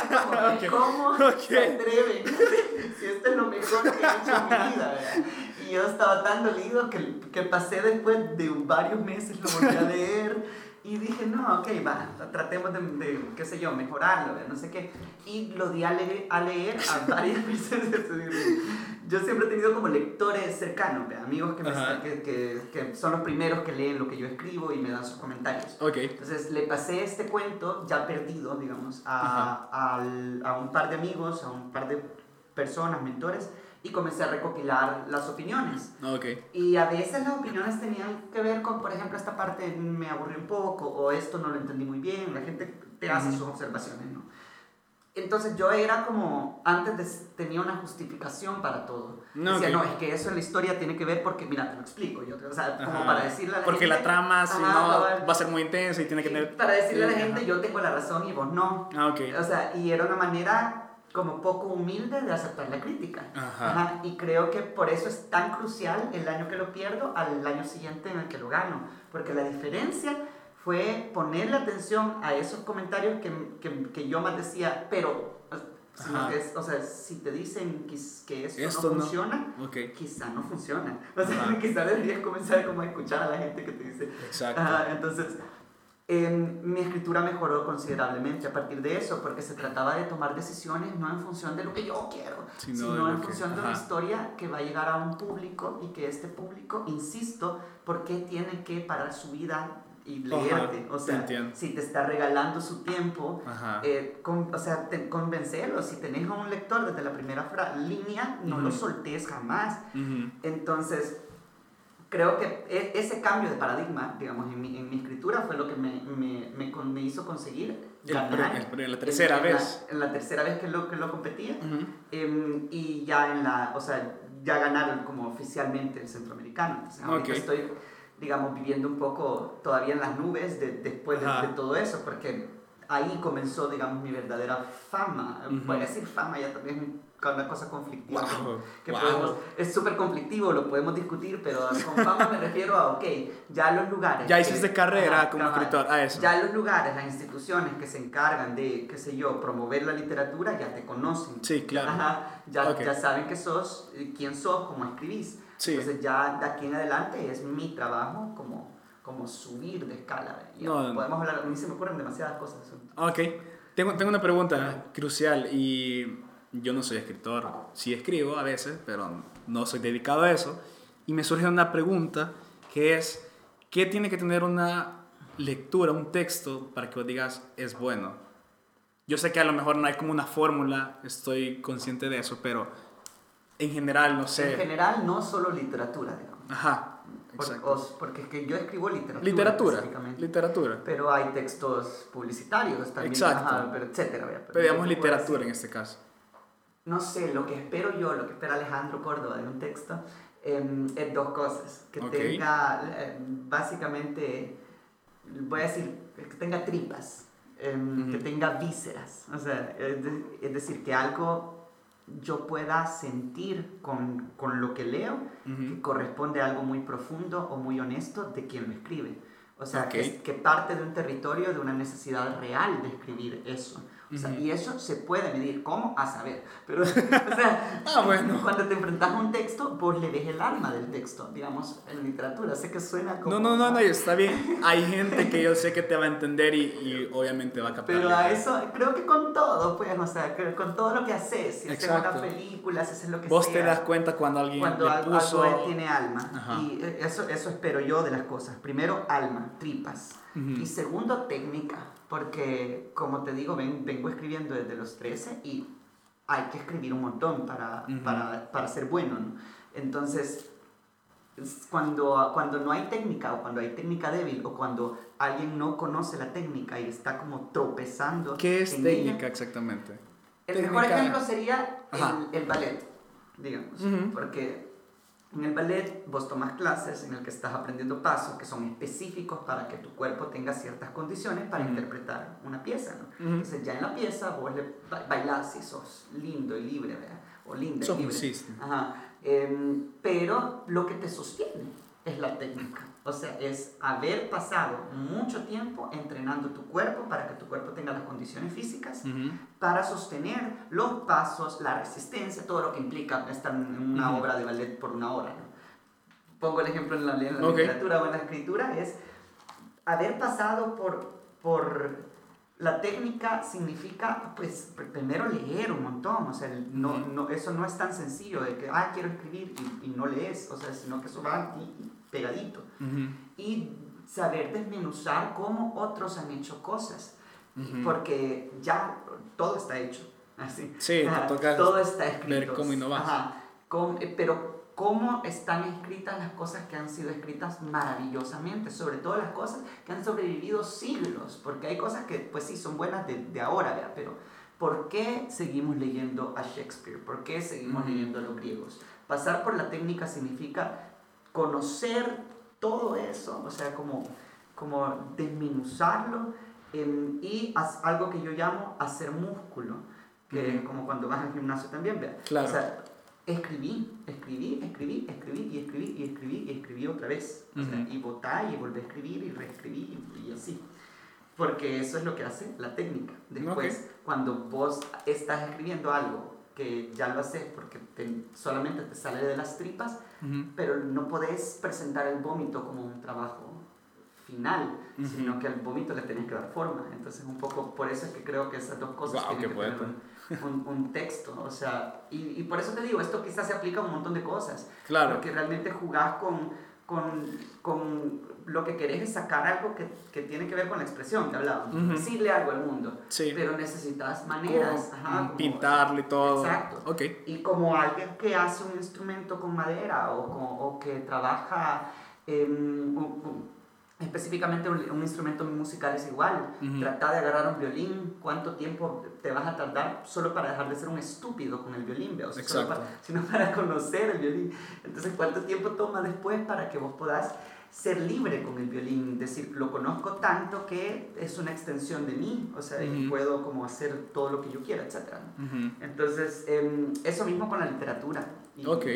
Como, Ok. ¿Cómo Ok. se atreven? si esto es lo mejor que he hecho en mi vida. ¿verdad? Y yo estaba tan dolido que, que pasé después de varios meses, lo volví a leer. Y dije, no, ok, va, tratemos de, de, qué sé yo, mejorarlo, no sé qué. Y lo di a leer a, leer a varias personas. Yo siempre he tenido como lectores cercanos, amigos que, me- que, que, que son los primeros que leen lo que yo escribo y me dan sus comentarios. Ok. Entonces le pasé este cuento, ya perdido, digamos, a, al- a un par de amigos, a un par de personas, mentores, y comencé a recopilar las opiniones. Ok. Y a veces las opiniones tenían que ver con, por ejemplo, esta parte me aburrió un poco, o esto no lo entendí muy bien, la gente te hace sus observaciones, ¿no? Entonces yo era como, antes de, tenía una justificación para todo. No, Decía, ok. no, es que eso en la historia tiene que ver porque, mira, te lo explico. Yo, o sea, como Ajá. para decirle a la Porque gente... la trama, si no, va a ser muy intensa y tiene que Sí, tener. Para decirle a la Sí, gente, ajá. yo tengo la razón y vos no. Ah, ok. O sea, y era una manera como poco humilde de aceptar la crítica. Ajá. Y creo que por eso es tan crucial el año que lo pierdo al año siguiente en el que lo gano. Porque la diferencia fue ponerle atención a esos comentarios que, que, que yo más decía, pero, sino Ajá. que es- o sea, si te dicen que, que esto, Esto no no. funciona, Ok. quizá no funciona. O sea, Ajá. quizá deberías comenzar como a escuchar a la gente que te dice, Exacto. Ajá, entonces, em, mi escritura mejoró considerablemente a partir de eso, porque se trataba de tomar decisiones no en función de lo que yo quiero, Sino sino, lo en que- función de una ajá. historia que va a llegar a un público y que este público, insisto, ¿por qué tiene que parar su vida y Ajá, leerte? o te sea, entiendo. si te está regalando su tiempo, Ajá. eh, con- o sea, te- convencerlo. Si tenés a un lector desde la primera fra- línea, no lo Ujú. soltés jamás. Ujú. Entonces, creo que e- ese cambio de paradigma, digamos, en mi, en mi escritura fue lo que me, me, me, hizo conseguir pre- el pre- la tercera en, en vez. La, en la tercera vez que lo, que lo competía. Ujú. em, y ya en la, o sea, ya ganaron como oficialmente el centroamericano. Entonces, ahorita Ok. estoy, digamos, viviendo un poco todavía en las nubes de, después de, de todo eso, porque ahí comenzó, digamos, mi verdadera fama. Ujú. Voy a decir fama ya también una cosa conflictiva. Wow. Que Wow. podemos, es súper conflictivo, lo podemos discutir, pero con fama me refiero a, ok, ya los lugares... Ya que- hiciste carrera Ajá, como cabal. escritor, a eso. Ya los lugares, las instituciones que se encargan de, qué sé yo, promover la literatura, ya te conocen. Sí, claro. Ajá, ya, Ok. ya saben que sos, eh, quién sos, cómo escribís. Sí. Entonces ya de aquí en adelante es mi trabajo como, como subir de escala. No, podemos hablar, a mí se me ocurren demasiadas cosas. Ok. Tengo, tengo una pregunta crucial y yo no soy escritor. Sí escribo a veces, pero no soy dedicado a eso. Y me surge una pregunta que es, ¿qué tiene que tener una lectura, un texto, para que vos digas es bueno? Yo sé que a lo mejor no hay como una fórmula, estoy consciente de eso, pero en general, no En sé. general, no solo literatura, digamos. Ajá, Por- exacto. os- porque es que yo escribo literatura. Literatura, literatura. Pero hay textos publicitarios también, Exacto. ajá, pero etcétera. Pero digamos literatura en este caso. No sé, lo que espero yo, lo que espera Alejandro Córdoba de un texto, em, es dos cosas. Que Ok. tenga, eh, básicamente, voy a decir, que tenga tripas, em, que tenga vísceras. O sea, es, de- es decir, que algo yo pueda sentir con, con lo que leo que corresponde a algo muy profundo o muy honesto de quien lo escribe. O sea, que, que parte de un territorio, de una necesidad real de escribir eso. O sea, Ujú. Y eso se puede medir. ¿Cómo? A saber. Pero, o sea, Ah, bueno. cuando te enfrentas a un texto, vos le ves el alma del texto, digamos, en literatura. Sé que suena como... No, no, no, no, está bien. Hay gente que yo sé que te va a entender y, y obviamente va a captar. Pero a eso, creo que con todo, pues, o sea, con todo lo que haces, si haces una película, si haces lo que Vos sea. te das cuenta cuando alguien cuando le puso... algo tiene alma. Ajá. Y eh, eso, eso espero yo de las cosas. Primero, alma, tripas. Y segundo, técnica, porque como te digo, ven, vengo escribiendo desde los 13 y hay que escribir un montón para, para, para ser bueno. ¿no? Entonces, cuando, cuando no hay técnica o cuando hay técnica débil o cuando alguien no conoce la técnica y está como tropezando. ¿Qué es técnica exactamente? El mejor ejemplo sería el, el, ballet, digamos, porque en el ballet vos tomas clases en el que estás aprendiendo pasos que son específicos para que tu cuerpo tenga ciertas condiciones para interpretar una pieza. ¿no? Entonces ya en la pieza vos le bailás y sos lindo y libre, ¿verdad? O linda y libre. Ajá. Em, pero lo que te sostiene es la técnica. O sea, es haber pasado mucho tiempo entrenando tu cuerpo para que tu cuerpo tenga las condiciones físicas para sostener los pasos, la resistencia, todo lo que implica estar en una obra de ballet por una hora. Pongo el ejemplo en la, literatura o en la escritura, es haber pasado por, por la técnica significa, pues, primero leer un montón, o sea, no, no, eso no es tan sencillo de que, ah, quiero escribir y, y no lees, o sea, sino que eso va pegadito. Y saber desmenuzar cómo otros han hecho cosas, porque ya todo está hecho, así. Sí, todo está escrito. Ver cómo innovar. Ajá, eh, pero cómo están escritas las cosas que han sido escritas maravillosamente, sobre todo las cosas que han sobrevivido siglos, porque hay cosas que pues sí son buenas de, de ahora, pero ¿por qué seguimos leyendo a Shakespeare? ¿Por qué seguimos leyendo a los griegos? Pasar por la técnica significa conocer todo eso, o sea, como, como desminuzarlo em, y algo que yo llamo hacer músculo, que es como cuando vas al gimnasio también, ¿vea? Claro. O sea, escribí, escribí, escribí, escribí y escribí y escribí y escribí otra vez. y votar y volver a escribir y reescribir y, así. Porque eso es lo que hace la técnica. Después, cuando vos estás escribiendo algo que ya lo haces porque solamente te sale de las tripas, pero no podés presentar el vómito como un trabajo final, sino que al vómito le tenés que dar forma. Entonces, un poco por eso es que creo que esas dos cosas tienen que tener un, un, texto. O sea, y, y, por eso te digo, esto quizás se aplica a un montón de cosas. Claro. Porque realmente jugás con, con, con lo que querés es sacar algo que, que, tiene que ver con la expresión que hablábamos, decirle algo al mundo, sí. pero necesitas maneras, ajá, pintarle todo. Exacto. Okay. Y como alguien que hace un instrumento con madera o, o que trabaja en, específicamente un, instrumento musical es igual. Trata de agarrar un violín, cuánto tiempo te vas a tardar solo para dejar de ser un estúpido con el violín, o sea, para, sino para conocer el violín. Entonces, ¿cuánto tiempo toma después para que vos puedas ser libre con el violín? Decir, lo conozco tanto que es una extensión de mí, o sea, y puedo como hacer todo lo que yo quiera, etc. Entonces, em, eso mismo con la literatura. ok.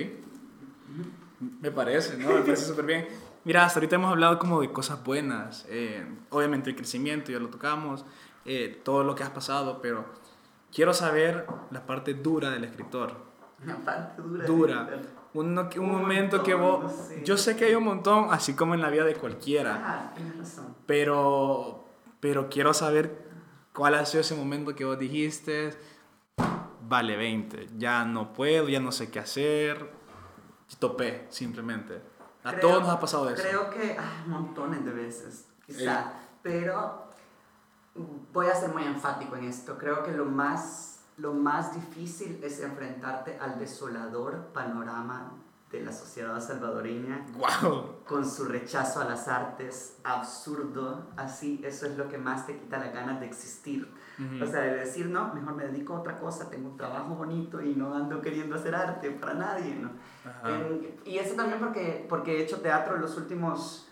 Me parece, ¿no? Me parece súper bien. Mira, hasta ahorita hemos hablado como de cosas buenas, eh, obviamente el crecimiento, ya lo tocamos, eh, todo lo que has pasado, pero quiero saber la parte dura del escritor. La parte dura. Dura. Un, un, momento que vos... Yo sé que hay un montón, así como en la vida de cualquiera. Ah, tienes razón. Pero, pero quiero saber cuál ha sido ese momento que vos dijiste, vale 20, ya no puedo, ya no sé qué hacer, topé simplemente. A todos nos ha pasado eso. Creo que ah, montones de veces, quizá. Pero voy a ser muy enfático en esto. Creo que lo más, lo más difícil es enfrentarte al desolador panorama de la sociedad salvadoreña. Wow. Con su rechazo a las artes, absurdo, así, eso es lo que más te quita las ganas de existir. O sea, de decir, no, mejor me dedico a otra cosa, tengo un trabajo bonito y no ando queriendo hacer arte para nadie, ¿no? y eso también porque, porque he hecho teatro los últimos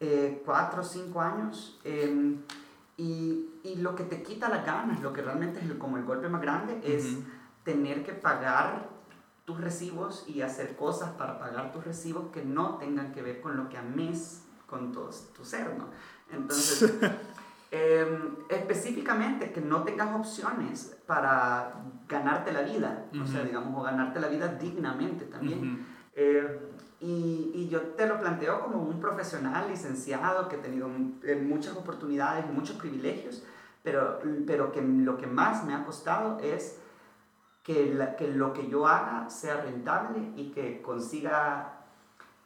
eh, cuatro o cinco años. Em, y, y, lo que te quita las ganas, lo que realmente es como el golpe más grande, es tener que pagar tus recibos y hacer cosas para pagar tus recibos que no tengan que ver con lo que ames con todo tu ser, ¿no? Entonces, Em, específicamente que no tengas opciones para ganarte la vida, o sea, digamos, o ganarte la vida dignamente también. Em, y, y, yo te lo planteo como un profesional licenciado que he tenido muchas oportunidades, muchos privilegios, pero, pero que lo que más me ha costado es que, la, que lo que yo haga sea rentable y que consiga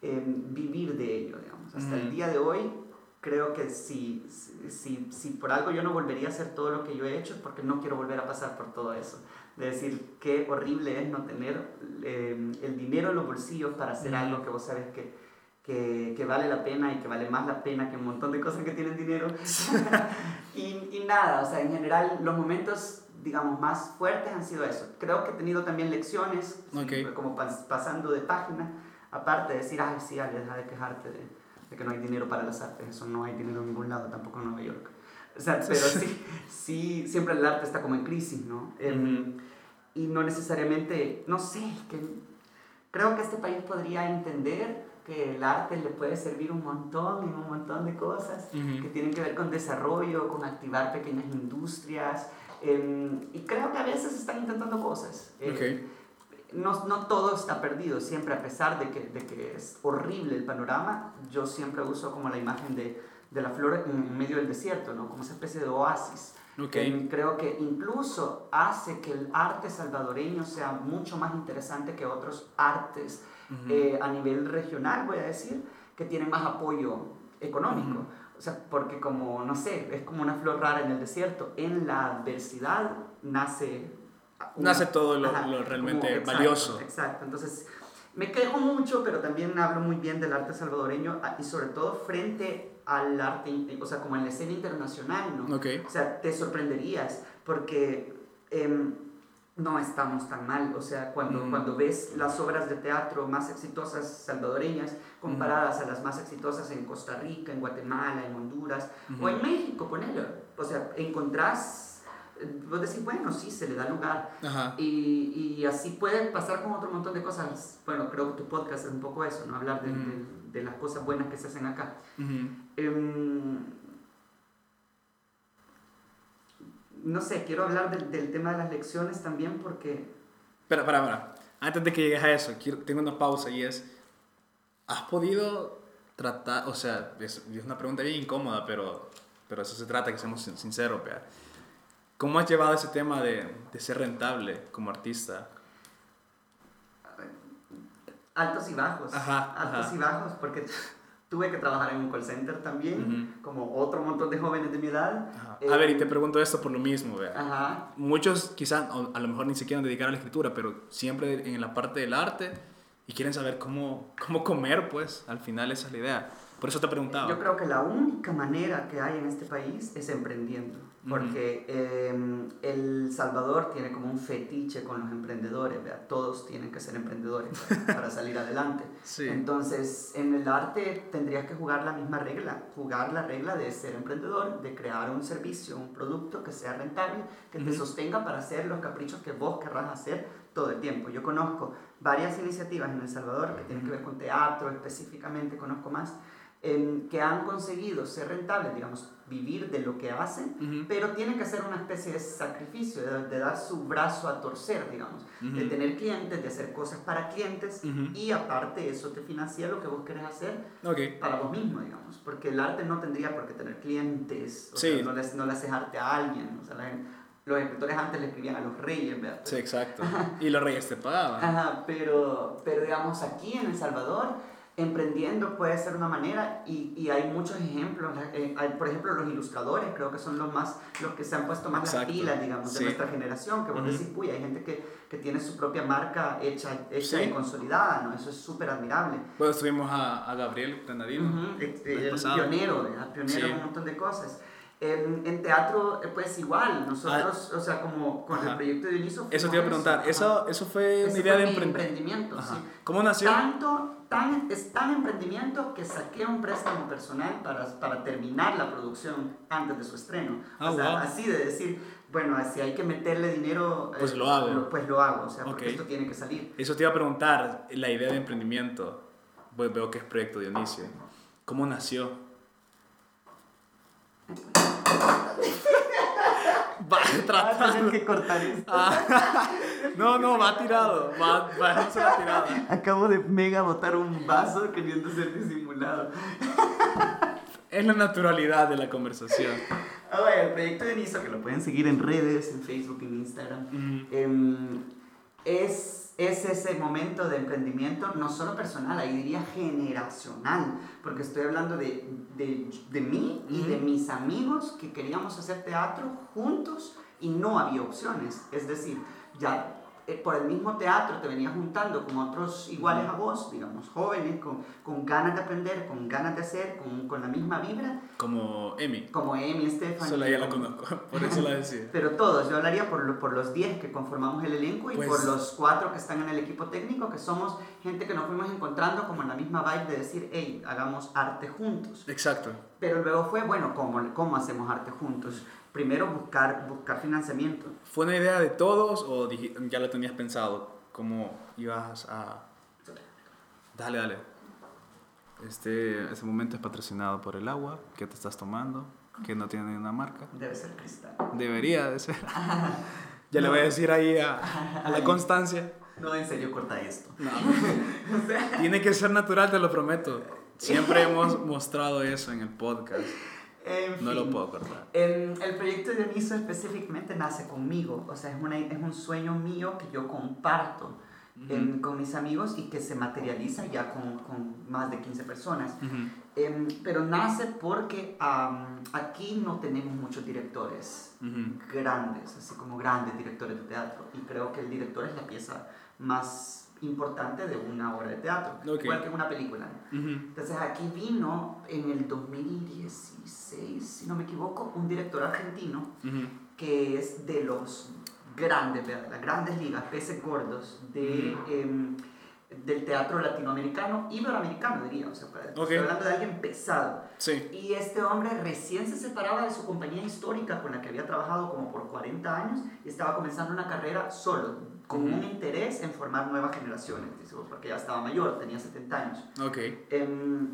em, vivir de ello, digamos. Hasta el día de hoy creo que si, si, si por algo yo no volvería a hacer todo lo que yo he hecho es porque no quiero volver a pasar por todo eso. De decir qué horrible es no tener eh, el dinero en los bolsillos para hacer algo que vos sabes que, que, que, vale la pena y que vale más la pena que un montón de cosas que tienen dinero. y, y nada, o sea, en general los momentos digamos, más fuertes han sido eso. Creo que he tenido también lecciones, como pasando de página, aparte de decir, ay, sí, deja de quejarte de, de, que no hay dinero para las artes, eso no hay dinero en ningún lado, tampoco en Nueva York. O sea, pero sí, sí, siempre el arte está como en crisis, ¿no? Em, y no necesariamente, no sé, que creo que este país podría entender que el arte le puede servir un montón en un montón de cosas que tienen que ver con desarrollo, con activar pequeñas industrias, Em, y creo que a veces están intentando cosas. Eh, no, no, todo está perdido, siempre a pesar de que, de que, es horrible el panorama, yo siempre uso como la imagen de, de la flor en medio del desierto, ¿no? como esa especie de oasis. Okay. creo que incluso hace que el arte salvadoreño sea mucho más interesante que otros artes eh, a nivel regional, voy a decir, que tienen más apoyo económico. O sea, porque como, no sé, es como una flor rara en el desierto. En la adversidad nace... nace todo lo, lo realmente valioso. Exacto. Entonces, me quejo mucho, pero también hablo muy bien del arte salvadoreño ah, y sobre todo frente al arte, o sea, como en la escena internacional, ¿no? Okay. O sea, te sorprenderías porque... Eh, no estamos tan mal. O sea, cuando, cuando ves las obras de teatro más exitosas salvadoreñas comparadas a las más exitosas en Costa Rica, en Guatemala, en Honduras o en México, ponelo. O sea, encontrás, vos decís, bueno, sí, se le da lugar. Y, y, así puede pasar con otro montón de cosas. Bueno, creo que tu podcast es un poco eso, ¿no? Hablar de, de, las cosas buenas que se hacen acá. No sé, quiero hablar del, del tema de las lecciones también porque... Espera, espera, espera. Antes de que llegues a eso, quiero, tengo una pausa y es, ¿has podido tratar, o sea, es, una pregunta bien incómoda, pero, pero eso se trata, que seamos sinceros, ¿cómo has llevado ese tema de, de ser rentable como artista? Altos y bajos. Ajá, altos y bajos, porque tuve que trabajar en un call center también, como otro montón de jóvenes de mi edad. a ver, y te pregunto esto por lo mismo, vea. Muchos quizás a lo mejor ni se quieren dedicar a la escritura, pero siempre en la parte del arte y quieren saber cómo, cómo comer, pues al final esa es la idea. Por eso te preguntaba. Yo creo que la única manera que hay en este país es emprendiendo porque em, El Salvador tiene como un fetiche con los emprendedores, ¿verdad? todos tienen que ser emprendedores para, salir adelante. Entonces, en el arte tendrías que jugar la misma regla, jugar la regla de ser emprendedor, de crear un servicio, un producto que sea rentable, que te sostenga para hacer los caprichos que vos querrás hacer todo el tiempo. Yo conozco varias iniciativas en El Salvador que tienen que ver con teatro específicamente, conozco más, que han conseguido ser rentables, digamos, vivir de lo que hacen, pero tienen que hacer una especie de sacrificio, de, dar su brazo a torcer, digamos, de tener clientes, de hacer cosas para clientes y aparte eso te financia lo que vos querés hacer para vos mismo, digamos, porque el arte no tendría por qué tener clientes, o sea, no, le, no le haces arte a alguien, o sea, los escritores antes le escribían a los reyes, ¿verdad? Sí, exacto. y los reyes te pagaban. Ajá, pero, pero digamos aquí en El Salvador emprendiendo puede ser una manera y, y hay muchos ejemplos. Eh, hay, por ejemplo, los ilustradores creo que son los más los que se han puesto más las pilas, digamos, de nuestra generación. Que vos decís, uy, hay gente que, que, tiene su propia marca hecha, hecha y consolidada, ¿no? Eso es súper admirable. Bueno, estuvimos a, a Gabriel Granadino. Uh el, pionero, pionero en un montón de cosas. En, en, teatro, eh, pues igual, nosotros, ah, o sea, como con el proyecto de Uniso. Eso te iba a preguntar, ¿eso, eso fue una idea de emprendimiento? Sí. ¿Cómo nació? Tanto, tan, es tan emprendimiento que saqué un préstamo personal para, para terminar la producción antes de su estreno. Ah, o sea, así de decir, bueno, si hay que meterle dinero, pues lo hago. pues lo hago, o sea, porque esto tiene que salir. Eso te iba a preguntar, la idea de emprendimiento, pues veo que es proyecto Dionisio. ¿Cómo nació? Va tratando. que cortar esto. Ah. no, no, va tirado. Va, va, no se va tirado. Acabo de mega botar un vaso queriendo ser disimulado. Es la naturalidad de la conversación. Ah, bueno, el proyecto de NISO, que lo pueden seguir en redes, en Facebook, en Instagram, em, es es ese momento de emprendimiento, no solo personal, ahí diría generacional, porque estoy hablando de, de, de mí y de mis amigos que queríamos hacer teatro juntos y no había opciones. Es decir, ya por el mismo teatro te venías juntando con otros iguales a vos, digamos, jóvenes, con, con ganas de aprender, con ganas de hacer, con, con la misma vibra. Como Emi. Como Emi, Estefan. Solo ella la conozco, por eso la decía. Pero todos, yo hablaría por, por los 10 que conformamos el elenco y Pues- por los 4 que están en el equipo técnico, que somos gente que nos fuimos encontrando como en la misma vibe de decir, hey, hagamos arte juntos. Exacto. Pero luego fue, bueno, ¿cómo, cómo hacemos arte juntos? Primero buscar, buscar financiamiento. ¿Fue una idea de todos o ya lo tenías pensado? ¿Cómo ibas a...? Dale, dale. Este, ese momento es patrocinado por el agua que te estás tomando, que no tiene una marca. Debe ser cristal. Debería de ser. ya le voy a decir ahí a, a la constancia. No, en serio, corta esto. No. O sea, Tiene que ser natural, te lo prometo. Siempre hemos mostrado eso en el podcast. En No lo fin. puedo cortar. Em, el proyecto de Dioniso específicamente nace conmigo, o sea, es, una, es un sueño mío que yo comparto em, con mis amigos y que se materializa ya con, con más de 15 personas. Ujú. Em, pero nace porque am, aquí no tenemos muchos directores Ujú. grandes, así como grandes directores de teatro, y creo que el director es la pieza más importante de una obra de teatro, Ok. igual que una película. Ujú. Entonces aquí vino en el 2016, si no me equivoco, un director argentino Ujú. que es de los grandes, las grandes ligas, peces gordos de, em, del teatro latinoamericano, iberoamericano diría, o sea, para- Ok. estoy hablando de alguien pesado. Sí. Y este hombre recién se separaba de su compañía histórica con la que había trabajado como por 40 años y estaba comenzando una carrera solo, con Ujú. un interés en formar nuevas generaciones, porque ya estaba mayor, tenía 70 años. Ok. Em,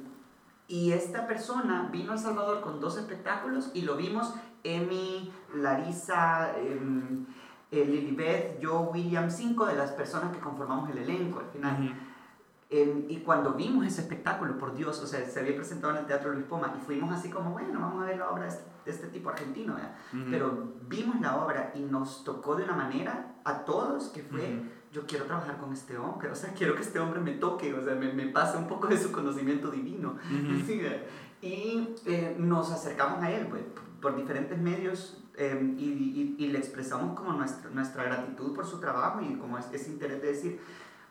y esta persona vino a El Salvador con dos espectáculos y lo vimos Emi, Larisa, em, eh, Lilibeth, yo, William, cinco de las personas que conformamos el elenco al final. Ujú. Em, y cuando vimos ese espectáculo, por Dios, o sea, se había presentado en el Teatro Luis Poma y fuimos así como, bueno, vamos a ver la obra de este, de este tipo argentino, ¿verdad? Ujú. pero vimos la obra y nos tocó de una manera a todos que fue, Ujú. yo quiero trabajar con este hombre, o sea, quiero que este hombre me toque, o sea, me, me pase un poco de su conocimiento divino. Ujú. Sí, ¿verdad? y eh, nos acercamos a él pues, por diferentes medios eh, y, y- y le expresamos como nuestra, nuestra gratitud por su trabajo y como es- ese interés de decir,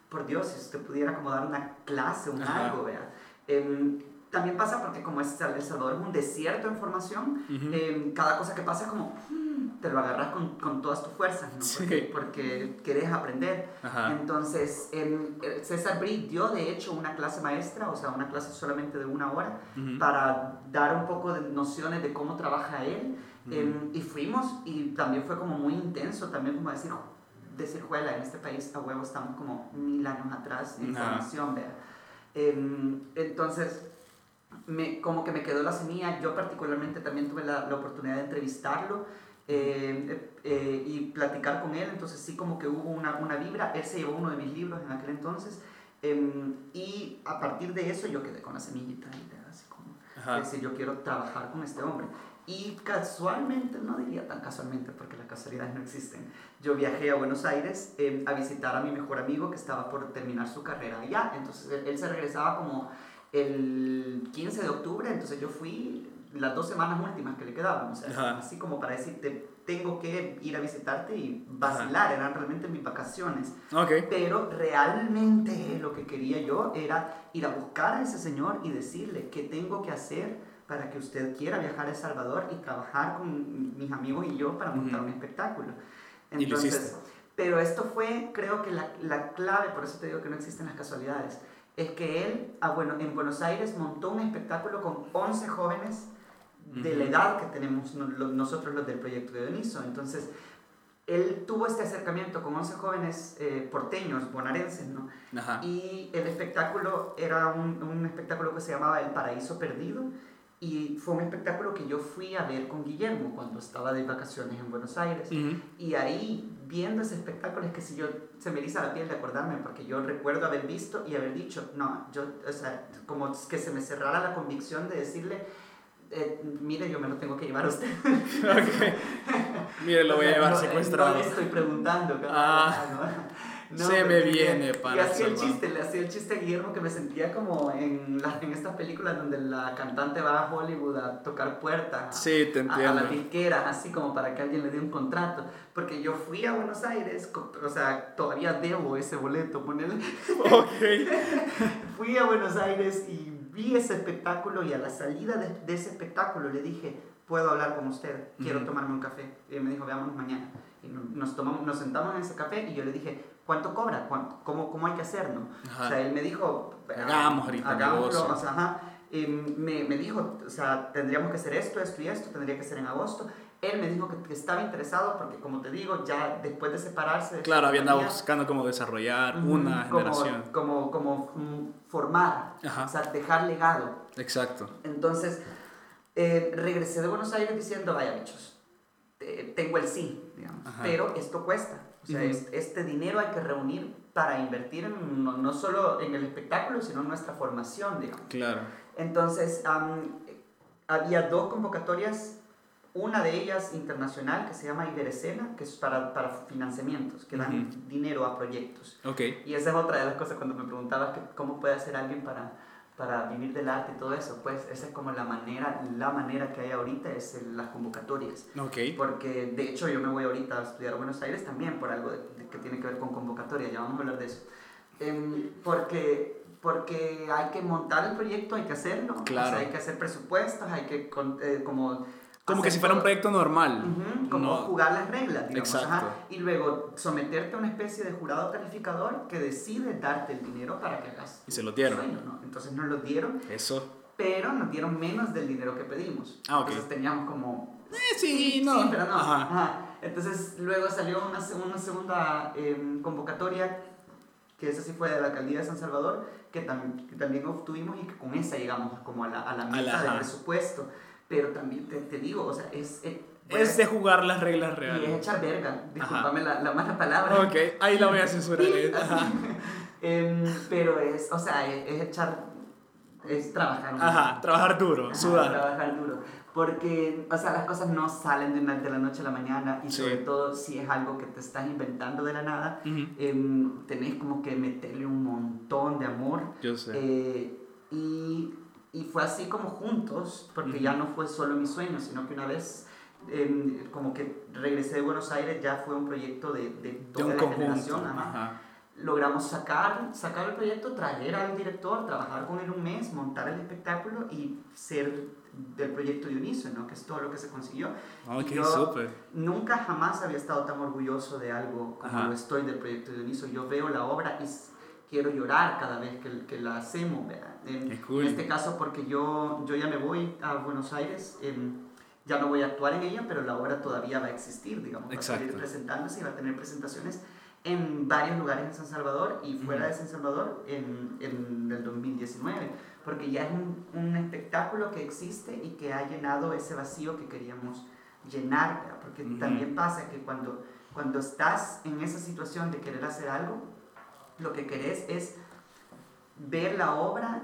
por Dios, si usted pudiera como dar una clase, un Ajá. algo, ¿verdad? Em, también pasa porque como es El Salvador es un desierto en formación, Ujú. em, cada cosa que pasa es como, mm, te lo agarras con, con todas tus fuerzas, ¿no? Sí. Porque, porque querés aprender. Ajá. Entonces, em, eh, César Brie dio de hecho una clase maestra, o sea, una clase solamente de una hora, Ujú. para dar un poco de nociones de cómo trabaja él. Ujú. Em, y fuimos y también fue como muy intenso, también como decir, decir, juela, en este país a huevo estamos como mil años atrás en formación, vea. Em, entonces, me, como que me quedó la semilla, yo particularmente también tuve la, la oportunidad de entrevistarlo eh, eh, y platicar con él, entonces sí como que hubo una, una vibra, él se llevó uno de mis libros en aquel entonces em, y a partir de eso yo quedé con la semillita de- así como decir yo quiero trabajar con este hombre y casualmente, no diría tan casualmente porque las casualidades no existen, yo viajé a Buenos Aires em, a visitar a mi mejor amigo que estaba por terminar su carrera allá, entonces él, él se regresaba como el 15 de octubre, entonces yo fui las dos semanas últimas que le quedaban, o sea, Ajá. así como para decirte, tengo que ir a visitarte y vacilar, eran realmente mis vacaciones. Ok. Pero realmente lo que quería yo era ir a buscar a ese señor y decirle qué tengo que hacer para que usted quiera viajar a El Salvador y trabajar con mis amigos y yo para montar Ujú. un espectáculo. Y lo hiciste. pero esto fue, creo que la, la clave, por eso te digo que no existen las casualidades, es que él, ah, bueno, en Buenos Aires montó un espectáculo con 11 jóvenes de la Ujú. edad que tenemos nosotros los del proyecto de Dioniso. Entonces, él tuvo este acercamiento con 11 jóvenes eh, porteños, bonaerenses, ¿no? Ajá. Y el espectáculo era un, un espectáculo que se llamaba El Paraíso Perdido. Y fue un espectáculo que yo fui a ver con Guillermo cuando estaba de vacaciones en Buenos Aires. Ujú. Y ahí, viendo ese espectáculo, es que si yo, se me eriza la piel de acordarme, porque yo recuerdo haber visto y haber dicho, no, yo, o sea, como que se me cerrara la convicción de decirle, eh, mire, yo me lo tengo que llevar a usted. Ok. Mire, lo O voy a sea, llevar no, secuestrado. No le estoy preguntando, Ah. ¿No? Se me viene para Y hacía el chiste, le hacía el chiste a Guillermo que me sentía como en, las en estas películas donde la cantante va a Hollywood a tocar puertas. Sí, te entiendo. A, las disqueras, así como para que alguien le dé un contrato. Porque yo fui a Buenos Aires, o sea, todavía debo ese boleto, ponerle. Ok. fui a Buenos Aires y vi ese espectáculo y a la salida de, de ese espectáculo le dije, puedo hablar con usted, quiero tomarme un café. Y me dijo, veámonos mañana. Y nos, tomamos, nos sentamos en ese café y yo le dije, ¿cuánto cobra? ¿Cuánto, cómo, ¿Cómo hay que hacerlo? O sea, él me dijo, hagamos ahorita hagámoslo, o sea, ajá. Y me, me, dijo, o sea, tendríamos que hacer esto, esto y esto, tendría que ser en agosto. Él me dijo que, estaba interesado porque, como te digo, ya después de separarse... claro, había andado buscando cómo desarrollar una generación. Como, como mm, formar, o sea, dejar legado. Exacto. Entonces, eh, regresé de Buenos Aires diciendo, vaya bichos, tengo el sí, digamos, pero esto cuesta. O sea, este dinero hay que reunir para invertir en, no, solo en el espectáculo, sino en nuestra formación, digamos. Claro. Entonces, había dos convocatorias, una de ellas internacional, que se llama Iberescena, que es para, para financiamientos, que dan dinero a proyectos. Okay. Y esa es otra de las cosas cuando me preguntabas que cómo puede hacer alguien para para vivir del arte y todo eso, pues esa es como la manera, la manera que hay ahorita es las convocatorias. Okay. Porque de hecho yo me voy ahorita a estudiar a Buenos Aires también por algo que tiene que ver con convocatoria, ya vamos a hablar de eso. Em, porque, porque hay que montar el proyecto, hay que hacerlo, claro. o sea, hay que hacer presupuestos, hay que eh, como como que si fuera un proyecto normal. como jugar las reglas, digamos. Exacto. Y luego someterte a una especie de jurado calificador que decide darte el dinero para que hagas. Y se lo dieron. ¿no? Entonces nos lo dieron. Eso. Pero nos dieron menos del dinero que pedimos. Ah, ok. Entonces teníamos como... Eh, sí, no. Sí, pero no. Ajá. Entonces luego salió una, una segunda em, convocatoria, que esa sí fue de la alcaldía de San Salvador, que, también, también obtuvimos y que con esa llegamos como a la, a la meta del presupuesto pero también te, te digo, o sea, es... Eh, es de jugar las reglas reales. Y es echar verga, discúlpame la, la, mala palabra. Ok, ahí la voy a censurar. Eh. Em, pero es, o sea, es, echar, es trabajar. Ajá, trabajar duro, sudar. Trabajar duro. Porque, o sea, las cosas no salen de, la noche a la mañana y sobre todo si es algo que te estás inventando de la nada, em, tenés como que meterle un montón de amor. Yo sé. Eh, y y fue así como juntos, porque ya no fue solo mi sueño, sino que una vez em, como que regresé de Buenos Aires, ya fue un proyecto de, de toda la generación. Logramos sacar, sacar el proyecto, traer al director, trabajar con él un mes, montar el espectáculo y ser del proyecto Dioniso, ¿no? que es todo lo que se consiguió. Ok, yo Nunca jamás había estado tan orgulloso de algo como lo estoy del proyecto Dioniso. Yo veo la obra y quiero llorar cada vez que, que la hacemos. En, este caso, porque yo, yo ya me voy a Buenos Aires, ya no voy a actuar en ella, pero la obra todavía va a existir, digamos, va a seguir presentándose y va a tener presentaciones en varios lugares en San Salvador y fuera de San Salvador en, en el 2019, porque ya es un, un, espectáculo que existe y que ha llenado ese vacío que queríamos llenar, porque también pasa que cuando, cuando estás en esa situación de querer hacer algo, lo que querés es ver la obra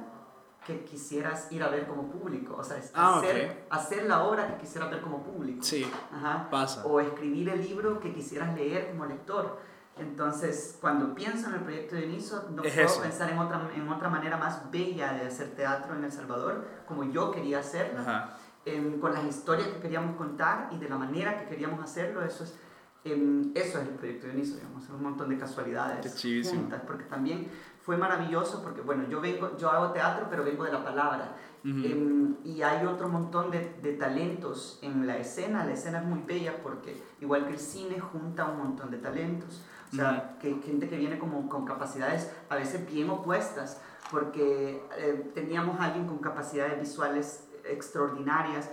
que quisieras ir a ver como público, o sea, ah, hacer, hacer, la obra que quisieras ver como público. Sí, Ajá. pasa. O escribir el libro que quisieras leer como lector. Entonces, cuando pienso en el proyecto de Iniso, no puedo pensar en otra, en otra manera más bella de hacer teatro en El Salvador, como yo quería hacerlo, con las historias que queríamos contar y de la manera que queríamos hacerlo. Eso es eso es el proyecto de Uniso, digamos, un montón de casualidades juntas, porque también fue maravilloso, porque bueno, yo vengo, yo hago teatro, pero vengo de la palabra, em, y hay otro montón de, de, talentos en la escena, la escena es muy bella porque igual que el cine junta un montón de talentos, o sea, que gente que viene como con capacidades a veces bien opuestas, porque eh, teníamos alguien con capacidades visuales extraordinarias,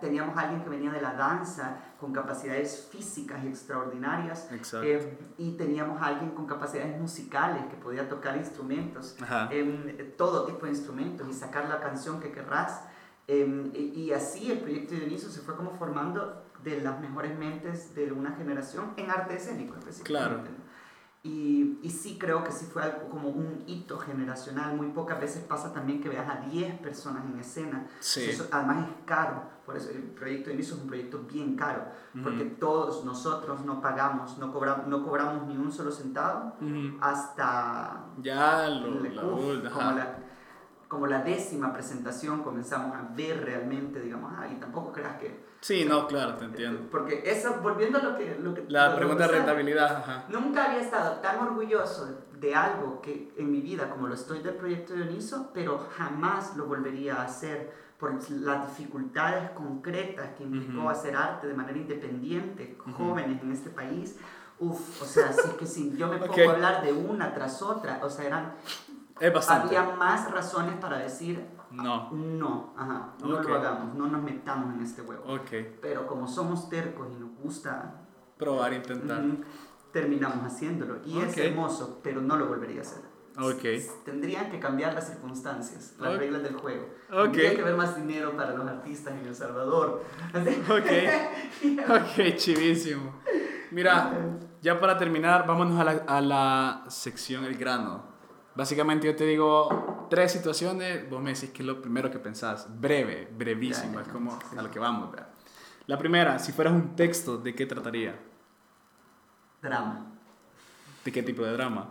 teníamos alguien que venía de la danza con capacidades físicas extraordinarias eh, y teníamos alguien con capacidades musicales que podía tocar instrumentos, eh, todo tipo de instrumentos y sacar la canción que querrás. Em, y, así el proyecto de Dioniso se fue como formando de las mejores mentes de una generación en arte escénico específicamente. Claro. Y, y, sí creo que sí fue algo como un hito generacional. Muy pocas veces pasa también que veas a 10 personas en escena. Sí. Eso, además es caro. Por eso el proyecto de inicio es un proyecto bien caro. Porque todos nosotros no pagamos, no cobramos, no cobramos ni un solo centavo hasta... Ya lo, el- la, uf, como, la, como la décima presentación comenzamos a ver realmente, digamos, ah, y tampoco creas que... Sí, no, claro, te entiendo. Porque eso, volviendo a lo que... Lo que La lo- pregunta de rentabilidad, ajá. Nunca había estado tan orgulloso de algo que en mi vida como lo estoy del proyecto Dioniso, pero jamás lo volvería a hacer por las dificultades concretas que implicó Ujú. hacer arte de manera independiente, jóvenes en este país. Uf, o sea, sí que si yo me pongo a hablar de una tras otra, o sea, eran, Es bastante. había más razones para decir No. no, ajá, no Ok. lo hagamos, no nos metamos en este huevo. Ok. Pero como somos tercos y nos gusta Probar, intentar. Terminamos haciéndolo y es Ok. hermoso, pero no lo volvería a hacer. Ok. Tendrían que cambiar las circunstancias, las Ok. reglas del juego. Ok. Tendría que haber más dinero para los artistas en El Salvador. Ok, chivísimo. Mira, ya para terminar, vámonos a la, a la sección El grano. Básicamente yo te digo tres situaciones, vos me decís que es lo primero que pensás. Breve, brevísimo, es como sí. a lo que vamos. ¿verdad? La primera, si fueras un texto, ¿de qué trataría? Drama. ¿De qué tipo de drama?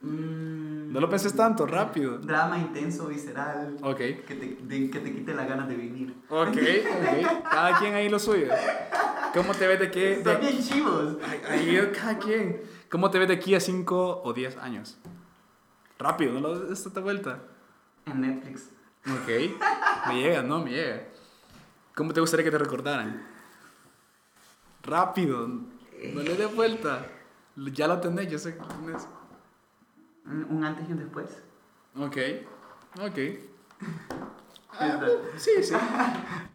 Mm, No lo penses tanto, rápido. Drama intenso, visceral, Ok. que te, de- que te quite las ganas de vivir. Ok, ok. Cada quien ahí lo suyo. ¿Cómo te ves de qué? Están De, bien chivos. Ay, cada quien. ¿Cómo te ves de aquí a 5 o 10 años? Rápido, no lo des esta vuelta. En Netflix. Ok. Me llega, no, me llega. ¿Cómo te gustaría que te recordaran? Rápido. No le des vuelta. Ya lo tenés, yo sé que lo tenés. Un antes y un después. Ok. Ok. Ah, Sí, sí.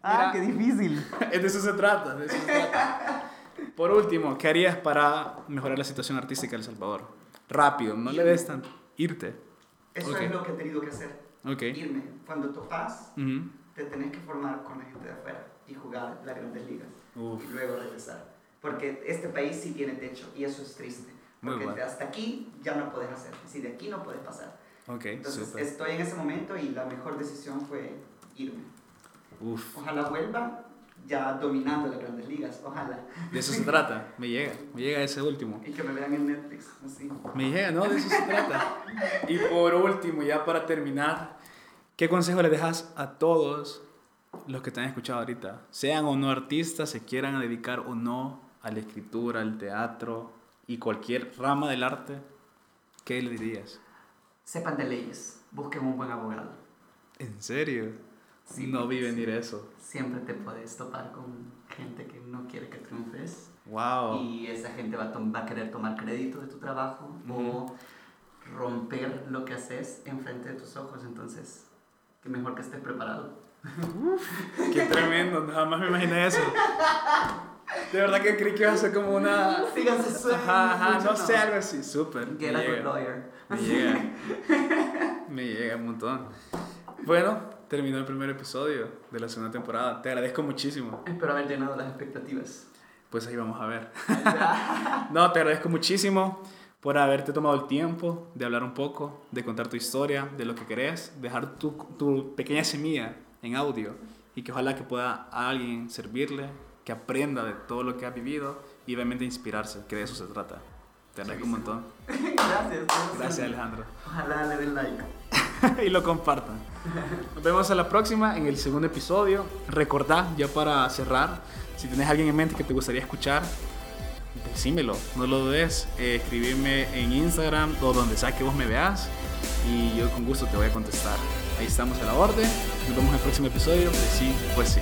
Ah, Mira. qué difícil. De eso se trata, de eso se trata. Por último, ¿qué harías para mejorar la situación artística de El Salvador? Rápido, no le des tanto. Irte. Eso es lo que he tenido que hacer. Ok. Irme. Cuando topas, Ujú. te tenés que formar con la gente de afuera y jugar las grandes ligas Uf. y luego regresar. Porque este país sí tiene techo y eso es triste. Porque bueno. hasta aquí ya no puedes hacer, si de aquí no puedes pasar. Ok, Entonces estoy en ese momento y la mejor decisión fue irme. Uf. Ojalá vuelva ya dominando las grandes ligas, ojalá. De eso se trata. Me llega, me llega ese último. Y que me vean en Netflix, así. Me llega, ¿no? De eso se trata. Y por último, ya para terminar, ¿qué consejo le dejas a todos los que te han escuchado ahorita? Sean o no artistas, se quieran dedicar o no a la escritura, al teatro y cualquier rama del arte, ¿qué le dirías? Sepan de leyes, busquen un buen abogado. ¿En serio? Sí, no vi sí. venir eso. Siempre te puedes topar con gente que no quiere que triunfes. Wow. y esa gente va a, va a querer tomar crédito de tu trabajo o romper lo que haces enfrente de tus ojos. Entonces, qué mejor que estés preparado. Qué tremendo, nada más me imaginé eso. De verdad que creí que iba a ser como una... Síganse sueños. Ajá, ajá, mucho no sé, algo así, súper. Get me a good llega. lawyer. Me llega. Me llega un montón. Bueno, terminó el primer episodio de la segunda temporada. Te agradezco muchísimo. Espero haber llenado las expectativas. Pues ahí vamos a ver. No, te agradezco muchísimo por haberte tomado el tiempo de hablar un poco, de contar tu historia, de lo que querés, dejar tu, tu pequeña semilla en audio y que ojalá que pueda a alguien servirle, que aprenda de todo lo que ha vivido y obviamente inspirarse, que de eso se trata. Te agradezco un montón. Gracias. Gracias Alejandro. Ojalá le den like. y lo compartan. Nos vemos a la próxima en el segundo episodio. Recordá, ya para cerrar, si tenés alguien en mente que te gustaría escuchar, decímelo, no lo dudes. Eh, en Instagram o donde sea que vos me veas y yo con gusto te voy a contestar. Ahí estamos a la orden. Nos vemos en el próximo episodio de Sí, pues sí.